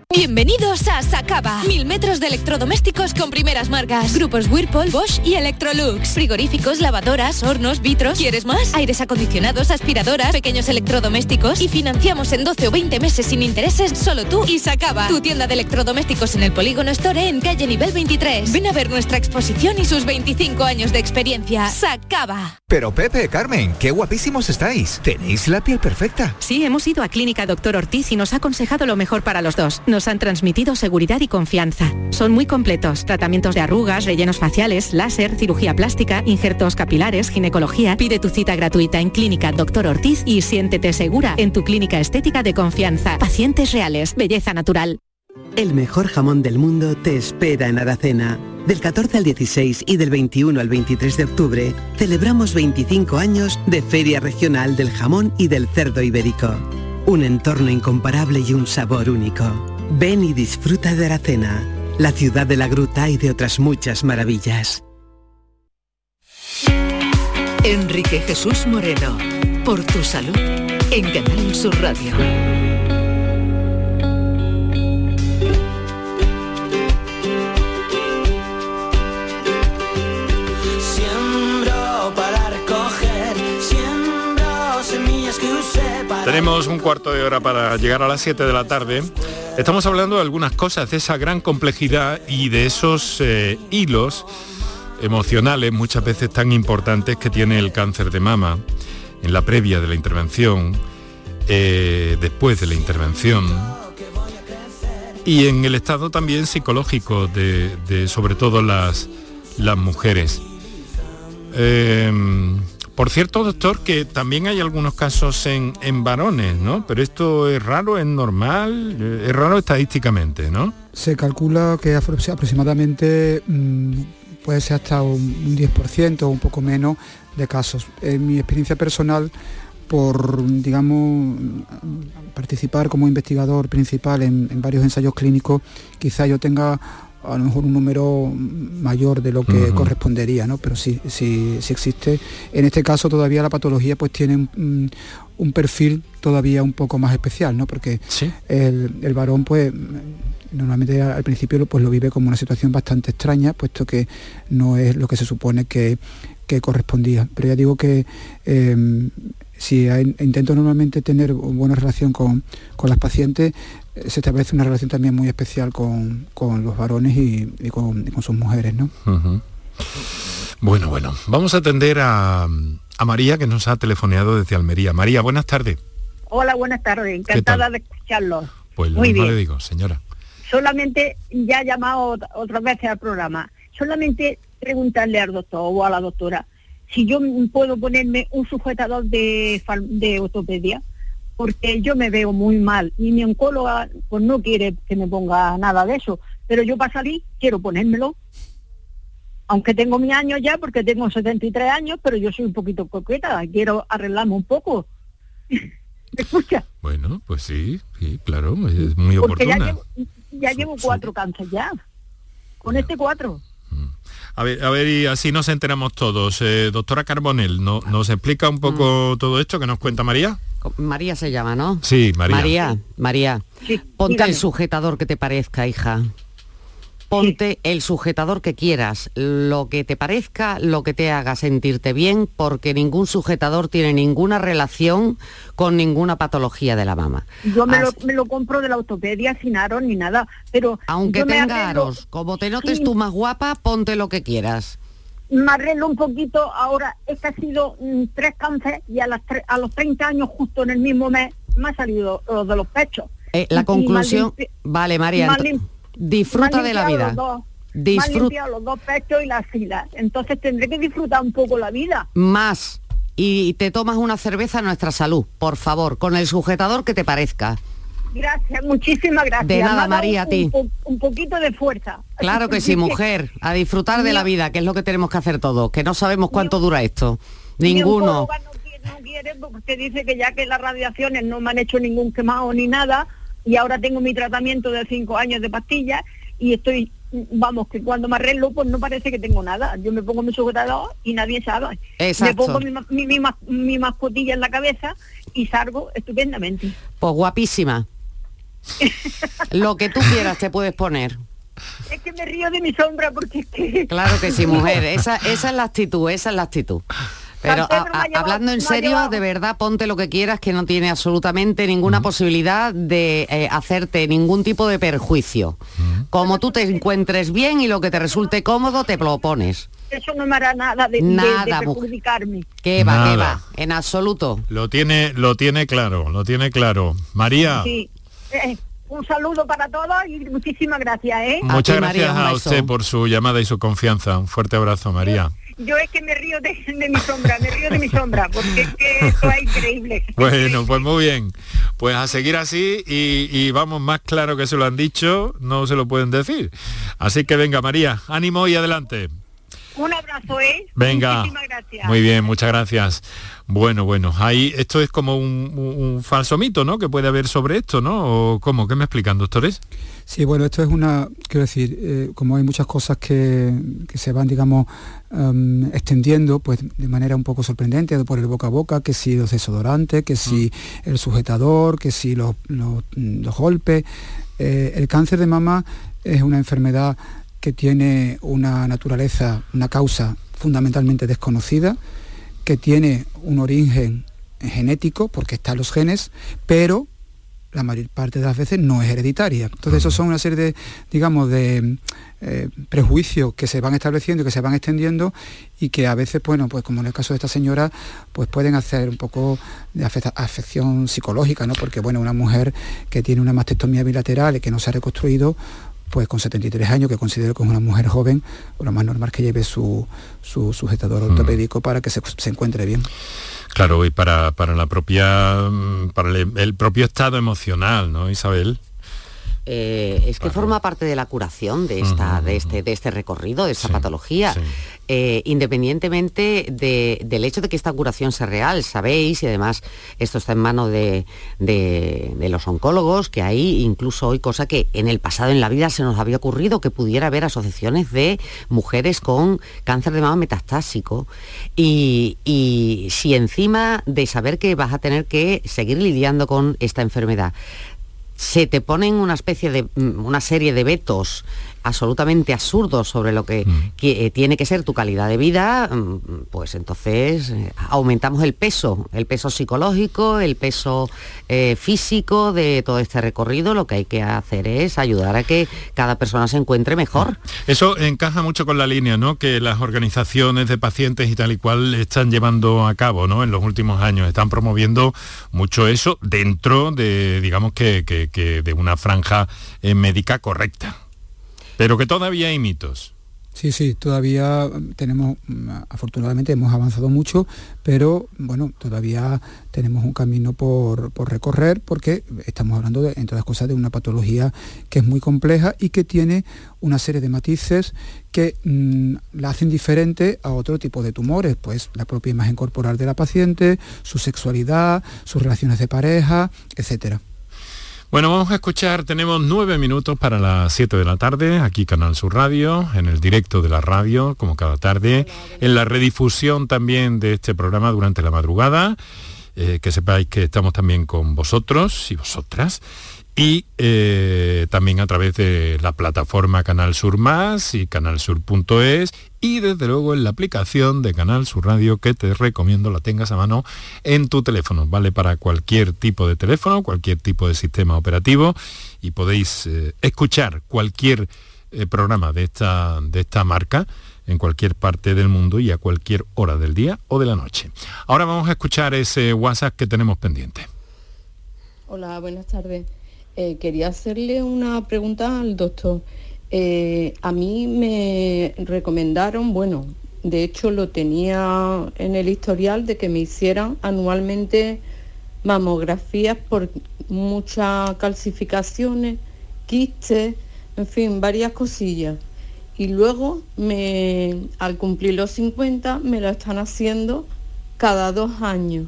Bienvenidos a Sacaba. Mil metros de electrodomésticos con primeras marcas. Grupos Whirlpool, Bosch y Electrolux. Frigoríficos, lavadoras, hornos, vitros. ¿Quieres más? Aires acondicionados, aspiradoras, pequeños electrodomésticos. Y financiamos en 12 o 20 meses sin intereses solo tú y Sacaba. Tu tienda de electrodomésticos en el Polígono Store en calle nivel 23. Ven a ver nuestra exposición y sus 25 años de experiencia. Sacaba. Pero Pepe, Carmen, qué guapísimos estáis. Tenéis la piel perfecta. Sí, hemos ido a Clínica Doctor Ortiz y nos ha aconsejado lo mejor para los dos han transmitido seguridad y confianza. Son muy completos. Tratamientos de arrugas, rellenos faciales, láser, cirugía plástica, injertos capilares, ginecología. Pide tu cita gratuita en Clínica Doctor Ortiz y siéntete segura en tu clínica estética de confianza. Pacientes reales, belleza natural. El mejor jamón del mundo te espera en Aracena. Del 14 al 16 y del 21 al 23 de octubre celebramos 25 años de Feria Regional del Jamón y del Cerdo Ibérico. Un entorno incomparable y un sabor único. Ven y disfruta de Aracena, la ciudad de la gruta y de otras muchas maravillas. Enrique Jesús Moreno, por tu salud, en Canal Sur Radio. Tenemos un cuarto de hora para llegar a las 7 de la tarde. Estamos hablando de algunas cosas, de esa gran complejidad y de esos eh, hilos emocionales muchas veces tan importantes que tiene el cáncer de mama en la previa de la intervención, eh, después de la intervención y en el estado también psicológico de, sobre todo las, las mujeres. Eh, por cierto, doctor, que también hay algunos casos en, varones, ¿no? Pero esto es raro, es normal, eh, es raro estadísticamente, ¿no? Se calcula que aproximadamente mm, puede ser hasta un, 10% o un poco menos de casos. En mi experiencia personal, por, digamos, participar como investigador principal en, varios ensayos clínicos, quizá yo tenga a lo mejor un número mayor de lo que correspondería, ¿no? Pero sí, sí, sí existe. En este caso todavía la patología pues tiene un, un perfil todavía un poco más especial, ¿no? Porque el, el, varón pues normalmente al principio pues lo vive como una situación bastante extraña, puesto que no es lo que se supone que, que correspondía. Pero ya digo que em, si intento normalmente tener buena relación con, las pacientes, eh, se establece una relación también muy especial con, los varones y, con, sus mujeres. ¿no? Bueno, bueno, vamos a atender a, María que nos ha telefoneado desde Almería. María, buenas tardes. Hola, buenas tardes, encantada de escucharlo. Pues lo mismo le digo, señora. Solamente, ya he llamado otras veces al programa, solamente preguntarle al doctor o a la doctora, si yo puedo ponerme un sujetador de, de ortopedia, porque yo me veo muy mal y mi oncóloga pues no quiere que me ponga nada de eso, pero yo para salir quiero ponérmelo. Aunque tengo mi años ya, porque tengo 73 años, pero yo soy un poquito coqueta, quiero arreglarme un poco. ¿Me escucha? Bueno, pues sí, sí, claro, es muy oportuna. ya llevo, ya llevo cuatro cánceres ya, con este cuatro. A ver, a ver, y así nos enteramos todos. Eh, doctora Carbonel, ¿no, ¿nos explica un poco mm. todo esto que nos cuenta María? María se llama, ¿no? Sí, María. María, María. ponte el sujetador que te parezca, hija ponte el sujetador que quieras, lo que te parezca, lo que te haga sentirte bien, porque ningún sujetador tiene ninguna relación con ninguna patología de la mama. Yo me, lo, compro de la ortopedia sin aros ni nada, pero... Aunque tenga aros, como te notes tú más guapa, ponte lo que quieras. Me arreglo un poquito, ahora es que ha sido mm, tres cánceres y a, las a los 30 años, justo en el mismo mes, me ha salido los de los pechos. Eh, la conclusión... Vale, María. Disfruta de la vida. Disfruta. los dos pechos y la fila. Entonces tendré que disfrutar un poco la vida. Más. Y te tomas una cerveza a nuestra salud, por favor, con el sujetador que te parezca. Gracias, muchísimas gracias. De nada, María, a ti. Un, poquito de fuerza. Claro que sí, mujer, a disfrutar de la vida, que es lo que tenemos que hacer todos, que no sabemos cuánto dura esto. Ninguno. No quiere porque dice que ya que las radiaciones no me han hecho ningún quemado ni nada, y ahora tengo mi tratamiento de cinco años de pastillas y estoy, vamos, que cuando me arreglo pues no parece que tengo nada. Yo me pongo mi sujetador y nadie sabe. Me pongo mi, mi, mascotilla en la cabeza y salgo estupendamente. Pues guapísima. Lo que tú quieras te puedes poner. Es que me río de mi sombra porque es que... Claro que sí, mujer. Esa, esa es la actitud, esa es la actitud. Pero hablando en serio, de verdad, ponte lo que quieras, que no tiene absolutamente ninguna posibilidad de eh, hacerte ningún tipo de perjuicio. Como tú te encuentres bien y lo que te resulte cómodo, te lo pones. Eso no me hará nada de, nada, perjudicarme. Que va, que va, en absoluto. Lo tiene, lo tiene claro, lo tiene claro. María. Sí. Eh, un saludo para todos y muchísimas gracias. ¿eh? Muchas gracias a usted por su llamada y su confianza. Un fuerte abrazo, María yo es que me río de, mi sombra, me río de mi sombra, porque es que esto es increíble. Bueno, pues muy bien. Pues a seguir así y, vamos más claro que se lo han dicho, no se lo pueden decir. Así que venga, María, ánimo y adelante. ¿Eh? Venga. Muchísimas gracias. Muy bien, muchas gracias. Bueno, bueno, ahí esto es como un, falso mito, ¿no? Que puede haber sobre esto, ¿no? ¿O cómo? ¿Qué me explican, doctores? Sí, bueno, esto es una, quiero decir, eh, como hay muchas cosas que, se van, digamos, em, extendiendo, pues de manera un poco sorprendente, por el boca a boca, que si los desodorantes, que si ah. el sujetador, que si los, golpes. Eh, el cáncer de mama es una enfermedad que tiene una naturaleza, una causa fundamentalmente desconocida, que tiene un origen genético, porque están los genes, pero la mayor parte de las veces no es hereditaria. Entonces, esos son una serie de, digamos, de eh, prejuicios que se van estableciendo y que se van extendiendo y que a veces, bueno, pues como en el caso de esta señora, pues pueden hacer un poco de afección psicológica, ¿no? Porque, bueno, una mujer que tiene una mastectomía bilateral y que no se ha reconstruido, pues con 73 años, que considero que es una mujer joven, lo más normal es que lleve su, su sujetador mm. ortopédico para que se, encuentre bien. Claro, y para, para la propia, mm, para el, propio estado emocional, ¿no, Isabel? Eh, es que forma parte de la curación de, esta, de, este, de este recorrido, de esta patología. Eh, independientemente del hecho de que esta curación sea real, sabéis, y además esto está en manos de, los oncólogos, que hay incluso hoy cosa que en el pasado en la vida se nos había ocurrido, que pudiera haber asociaciones de mujeres con cáncer de mama metastásico. Y, y si encima de saber que vas a tener que seguir lidiando con esta enfermedad, se te ponen una especie de mm, una serie de vetos absolutamente absurdo sobre lo que, mm. eh, tiene que ser tu calidad de vida, mm, pues entonces eh, aumentamos el peso, el peso psicológico, el peso eh, físico de todo este recorrido. Lo que hay que hacer es ayudar a que cada persona se encuentre mejor. Eso encaja mucho con la línea, ¿no? Que las organizaciones de pacientes y tal y cual están llevando a cabo, ¿no? En los últimos años están promoviendo mucho eso dentro de, digamos que, que de una franja médica correcta. Pero que todavía hay mitos. Sí, sí, todavía tenemos, afortunadamente hemos avanzado mucho, pero bueno, todavía tenemos un camino por, recorrer porque estamos hablando, de, entre las cosas, de una patología que es muy compleja y que tiene una serie de matices que mm, la hacen diferente a otro tipo de tumores, pues la propia imagen corporal de la paciente, su sexualidad, sus relaciones de pareja, etcétera. Bueno, vamos a escuchar, tenemos nueve minutos para las siete de la tarde, aquí Canal Sur Radio, en el directo de la radio, como cada tarde, en la redifusión también de este programa durante la madrugada, eh, que sepáis que estamos también con vosotros y vosotras y eh, también a través de la plataforma Canal Sur Más y canalsur.es y desde luego en la aplicación de Canal Sur Radio que te recomiendo la tengas a mano en tu teléfono. Vale para cualquier tipo de teléfono, cualquier tipo de sistema operativo y podéis eh, escuchar cualquier eh, programa de esta, de esta marca en cualquier parte del mundo y a cualquier hora del día o de la noche. Ahora vamos a escuchar ese WhatsApp que tenemos pendiente. Hola, buenas tardes. Eh, quería hacerle una pregunta al doctor. Eh, a mí me recomendaron, bueno, de hecho lo tenía en el historial de que me hicieran anualmente mamografías por muchas calcificaciones, quistes, en fin, varias cosillas. Y luego, me, al cumplir los 50, me lo están haciendo cada dos años.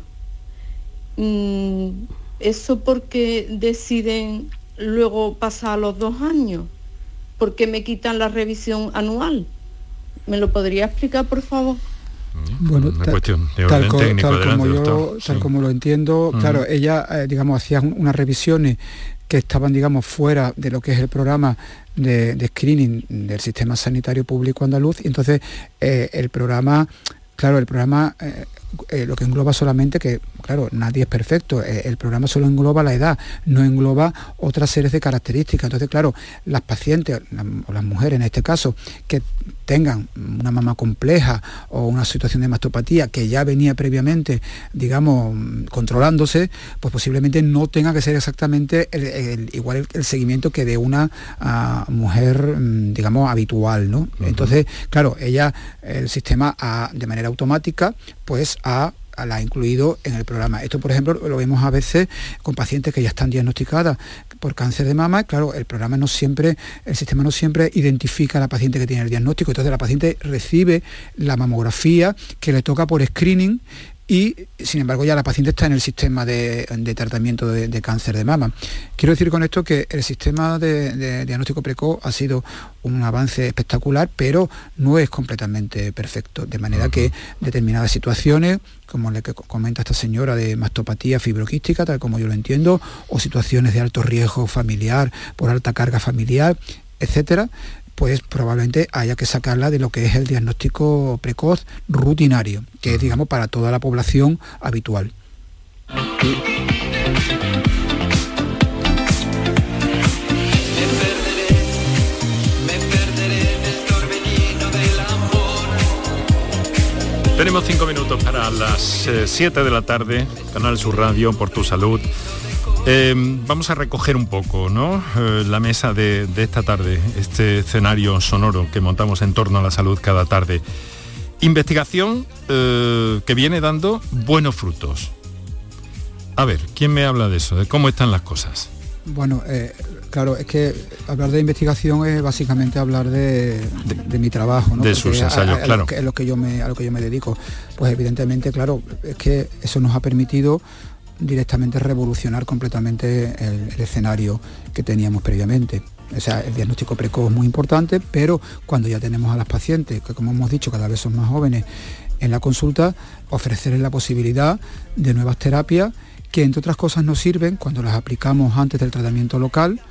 Mm, ¿Eso porque deciden luego pasar los dos años? ¿Por qué me quitan la revisión anual? ¿Me lo podría explicar, por favor? Mm, bueno, cuestión tal, como yo, tal como lo entiendo, claro, ella, eh, digamos, hacía unas revisiones que estaban, digamos, fuera de lo que es el programa de, screening del sistema sanitario público andaluz, y entonces eh, el programa, claro, el programa eh, eh, lo que engloba solamente que, claro, nadie es perfecto, eh, el programa solo engloba la edad, no engloba otras series de características. Entonces, claro, las pacientes, o las mujeres en este caso, que tengan una mama compleja o una situación de mastopatía que ya venía previamente, digamos, controlándose, pues posiblemente no tenga que ser exactamente igual el, seguimiento que de una ah, mujer, mm, digamos, habitual, ¿no? Entonces, claro, ella, el sistema de manera automática, pues ha la ha incluido en el programa. Esto, por ejemplo, lo vemos a veces con pacientes que ya están diagnosticadas por cáncer de mama. Claro, el programa no siempre, el sistema no siempre identifica a la paciente que tiene el diagnóstico. Entonces la paciente recibe la mamografía que le toca por screening y sin embargo ya la paciente está en el sistema de, tratamiento de, cáncer de mama. Quiero decir con esto que el sistema de, diagnóstico precoz ha sido un avance espectacular, pero no es completamente perfecto, de manera que determinadas situaciones, como le que comenta esta señora de mastopatía fibroquística, tal como yo lo entiendo, o situaciones de alto riesgo familiar por alta carga familiar, etcétera, pues probablemente haya que sacarla de lo que es el diagnóstico precoz rutinario, que es, digamos, para toda la población habitual. Tenemos cinco minutos para las 7 eh, de la tarde, Canal Sur Radio, por tu salud. Em, vamos a recoger un poco ¿no? Eh, la mesa de, esta tarde, este escenario sonoro que montamos en torno a la salud cada tarde. Investigación eh, que viene dando buenos frutos. A ver, ¿quién me habla de eso? ¿De cómo están las cosas? Bueno, eh, claro, es que hablar de investigación es básicamente hablar de, mi trabajo, De sus ensayos, claro. Lo que, lo que yo me, a lo que yo me dedico. Pues evidentemente, claro, es que eso nos ha permitido directamente revolucionar completamente el, escenario que teníamos previamente. O sea, el diagnóstico precoz es muy importante, pero cuando ya tenemos a las pacientes, que como hemos dicho cada vez son más jóvenes, en la consulta, ofrecerles la posibilidad de nuevas terapias que entre otras cosas nos sirven cuando las aplicamos antes del tratamiento local,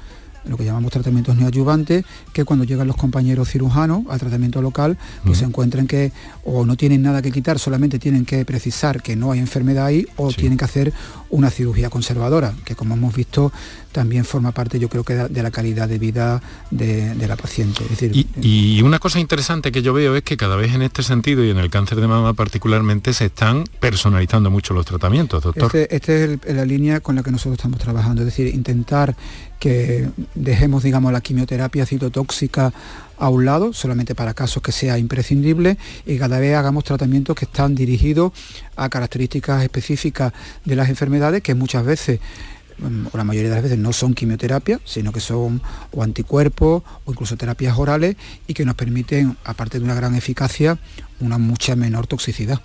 lo que llamamos tratamientos neoadyuvantes, que cuando llegan los compañeros cirujanos al tratamiento local, pues se encuentran que o no tienen nada que quitar, solamente tienen que precisar que no hay enfermedad ahí, o tienen que hacer una cirugía conservadora, que como hemos visto también forma parte yo creo que de la calidad de vida de, la paciente. decir, y, una cosa interesante que yo veo es que cada vez en este sentido y en el cáncer de mama particularmente se están personalizando mucho los tratamientos, doctor. Esta este es la línea con la que nosotros estamos trabajando, es decir, intentar que dejemos, digamos, la quimioterapia citotóxica a un lado, solamente para casos que sea imprescindible, y cada vez hagamos tratamientos que están dirigidos a características específicas de las enfermedades que muchas veces o la mayoría de las veces no son quimioterapia, sino que son o anticuerpos o incluso terapias orales y que nos permiten, aparte de una gran eficacia, una mucha menor toxicidad.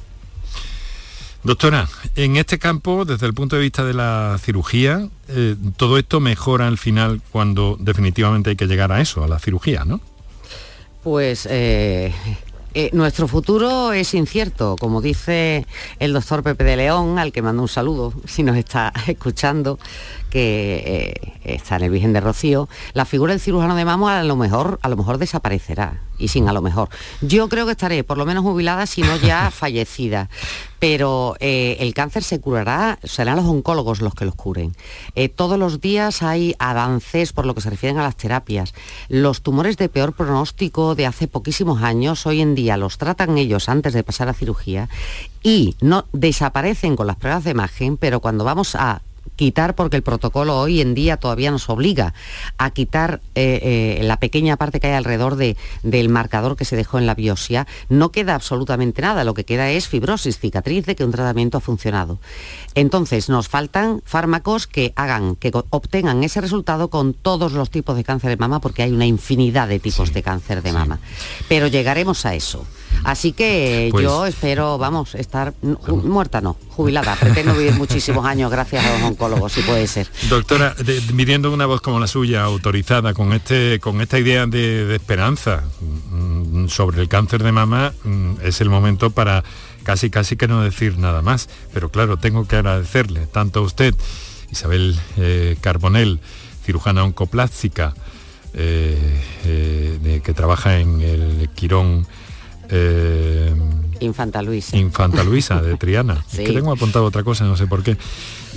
Doctora, en este campo, desde el punto de vista de la cirugía, eh, todo esto mejora al final cuando definitivamente hay que llegar a eso, a la cirugía, ¿no? Pues eh, eh, nuestro futuro es incierto, como dice el doctor Pepe de León, al que mando un saludo si nos está escuchando, que está en el Virgen de Rocío, la figura del cirujano de mama a lo mejor, a lo mejor desaparecerá y sin a lo mejor. Yo creo que estaré por lo menos jubilada, si no ya fallecida. Pero eh, el cáncer se curará, serán los oncólogos los que los curen. Eh, todos los días hay avances por lo que se refieren a las terapias. Los tumores de peor pronóstico de hace poquísimos años, hoy en día los tratan ellos antes de pasar a cirugía y no desaparecen con las pruebas de imagen, pero cuando vamos a quitar, porque el protocolo hoy en día todavía nos obliga a quitar eh, eh, la pequeña parte que hay alrededor de, del marcador que se dejó en la biopsia, no queda absolutamente nada, lo que queda es fibrosis, cicatriz de que un tratamiento ha funcionado. Entonces, nos faltan fármacos que hagan, que obtengan ese resultado con todos los tipos de cáncer de mama, porque hay una infinidad de tipos de cáncer de mama. Pero llegaremos a eso. Así que pues yo espero, vamos, estar muerta no, jubilada. Pretendo vivir muchísimos años gracias a los oncólogos, si puede ser. Doctora, midiendo una voz como la suya, autorizada, con este, con esta idea de, esperanza mm, sobre el cáncer de mama, mm, es el momento para casi casi que no decir nada más. Pero claro, tengo que agradecerle tanto a usted, Isabel eh, Carbonell, cirujana oncoplástica, eh, eh, que trabaja en el Quirón eh, Infanta Luisa. Infanta Luisa de Triana. Es que tengo apuntado otra cosa, no sé por qué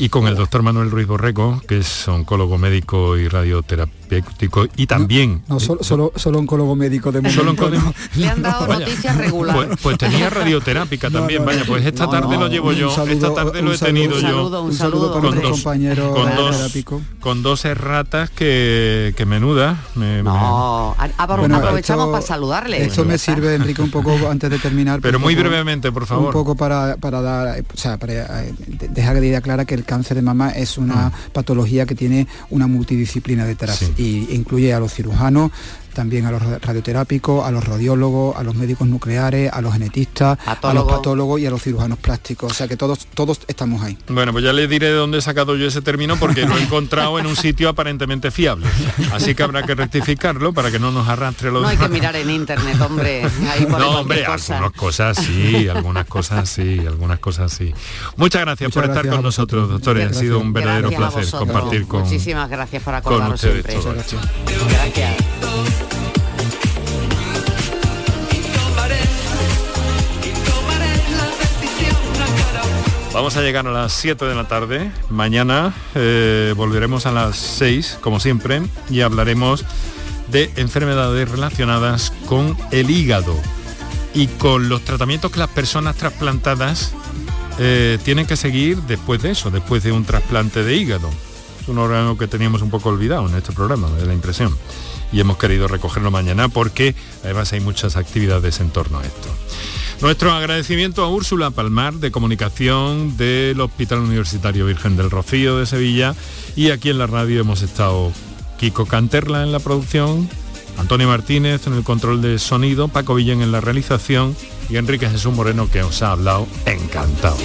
y con el doctor Manuel Ruiz Borrego, que es oncólogo médico y radioterapéutico y también... No, solo, solo, solo, oncólogo médico de momento. Le han dado noticias regulares. Pues, pues, tenía radioterápica también, vaya, pues esta tarde lo llevo yo, esta tarde lo he tenido yo. Un saludo, con, dos, compañero con dos, con dos erratas que, que menuda. no, aprovechamos para saludarle. Esto me sirve, Enrique, un poco antes de terminar. Pero muy brevemente, por favor. Un poco para, para dar, o sea, para eh, dejar de idea clara que el cáncer de mama es una mm. patología que tiene una multidisciplina detrás y incluye a los cirujanos, también a los radioterápicos, a los radiólogos, a los médicos nucleares, a los genetistas, a los patólogos y a los cirujanos plásticos. O sea que todos, todos estamos ahí. Bueno, pues ya le diré de dónde he sacado yo ese término porque lo he encontrado en un sitio aparentemente fiable. Así que habrá que rectificarlo para que no nos arrastre los... No hay que mirar en internet, hombre. no, hombre, algunas cosas sí, algunas cosas sí, algunas cosas sí. Muchas gracias por estar con nosotros, doctores. Ha sido un verdadero placer compartir con Muchísimas gracias por acordaros siempre. Gracias. Vamos a llegar a las 7 de la tarde. Mañana eh, volveremos a las 6, como siempre, y hablaremos de enfermedades relacionadas con el hígado y con los tratamientos que las personas trasplantadas eh, tienen que seguir después de eso, después de un trasplante de hígado. Es un órgano que teníamos un poco olvidado en este programa, de la impresión. Y hemos querido recogerlo mañana porque además hay muchas actividades en torno a esto. Nuestro agradecimiento a Úrsula Palmar de Comunicación del Hospital Universitario Virgen del Rocío de Sevilla y aquí en la radio hemos estado Kiko Canterla en la producción, Antonio Martínez en el control de sonido, Paco Villén en la realización y Enrique Jesús Moreno que os ha hablado encantado.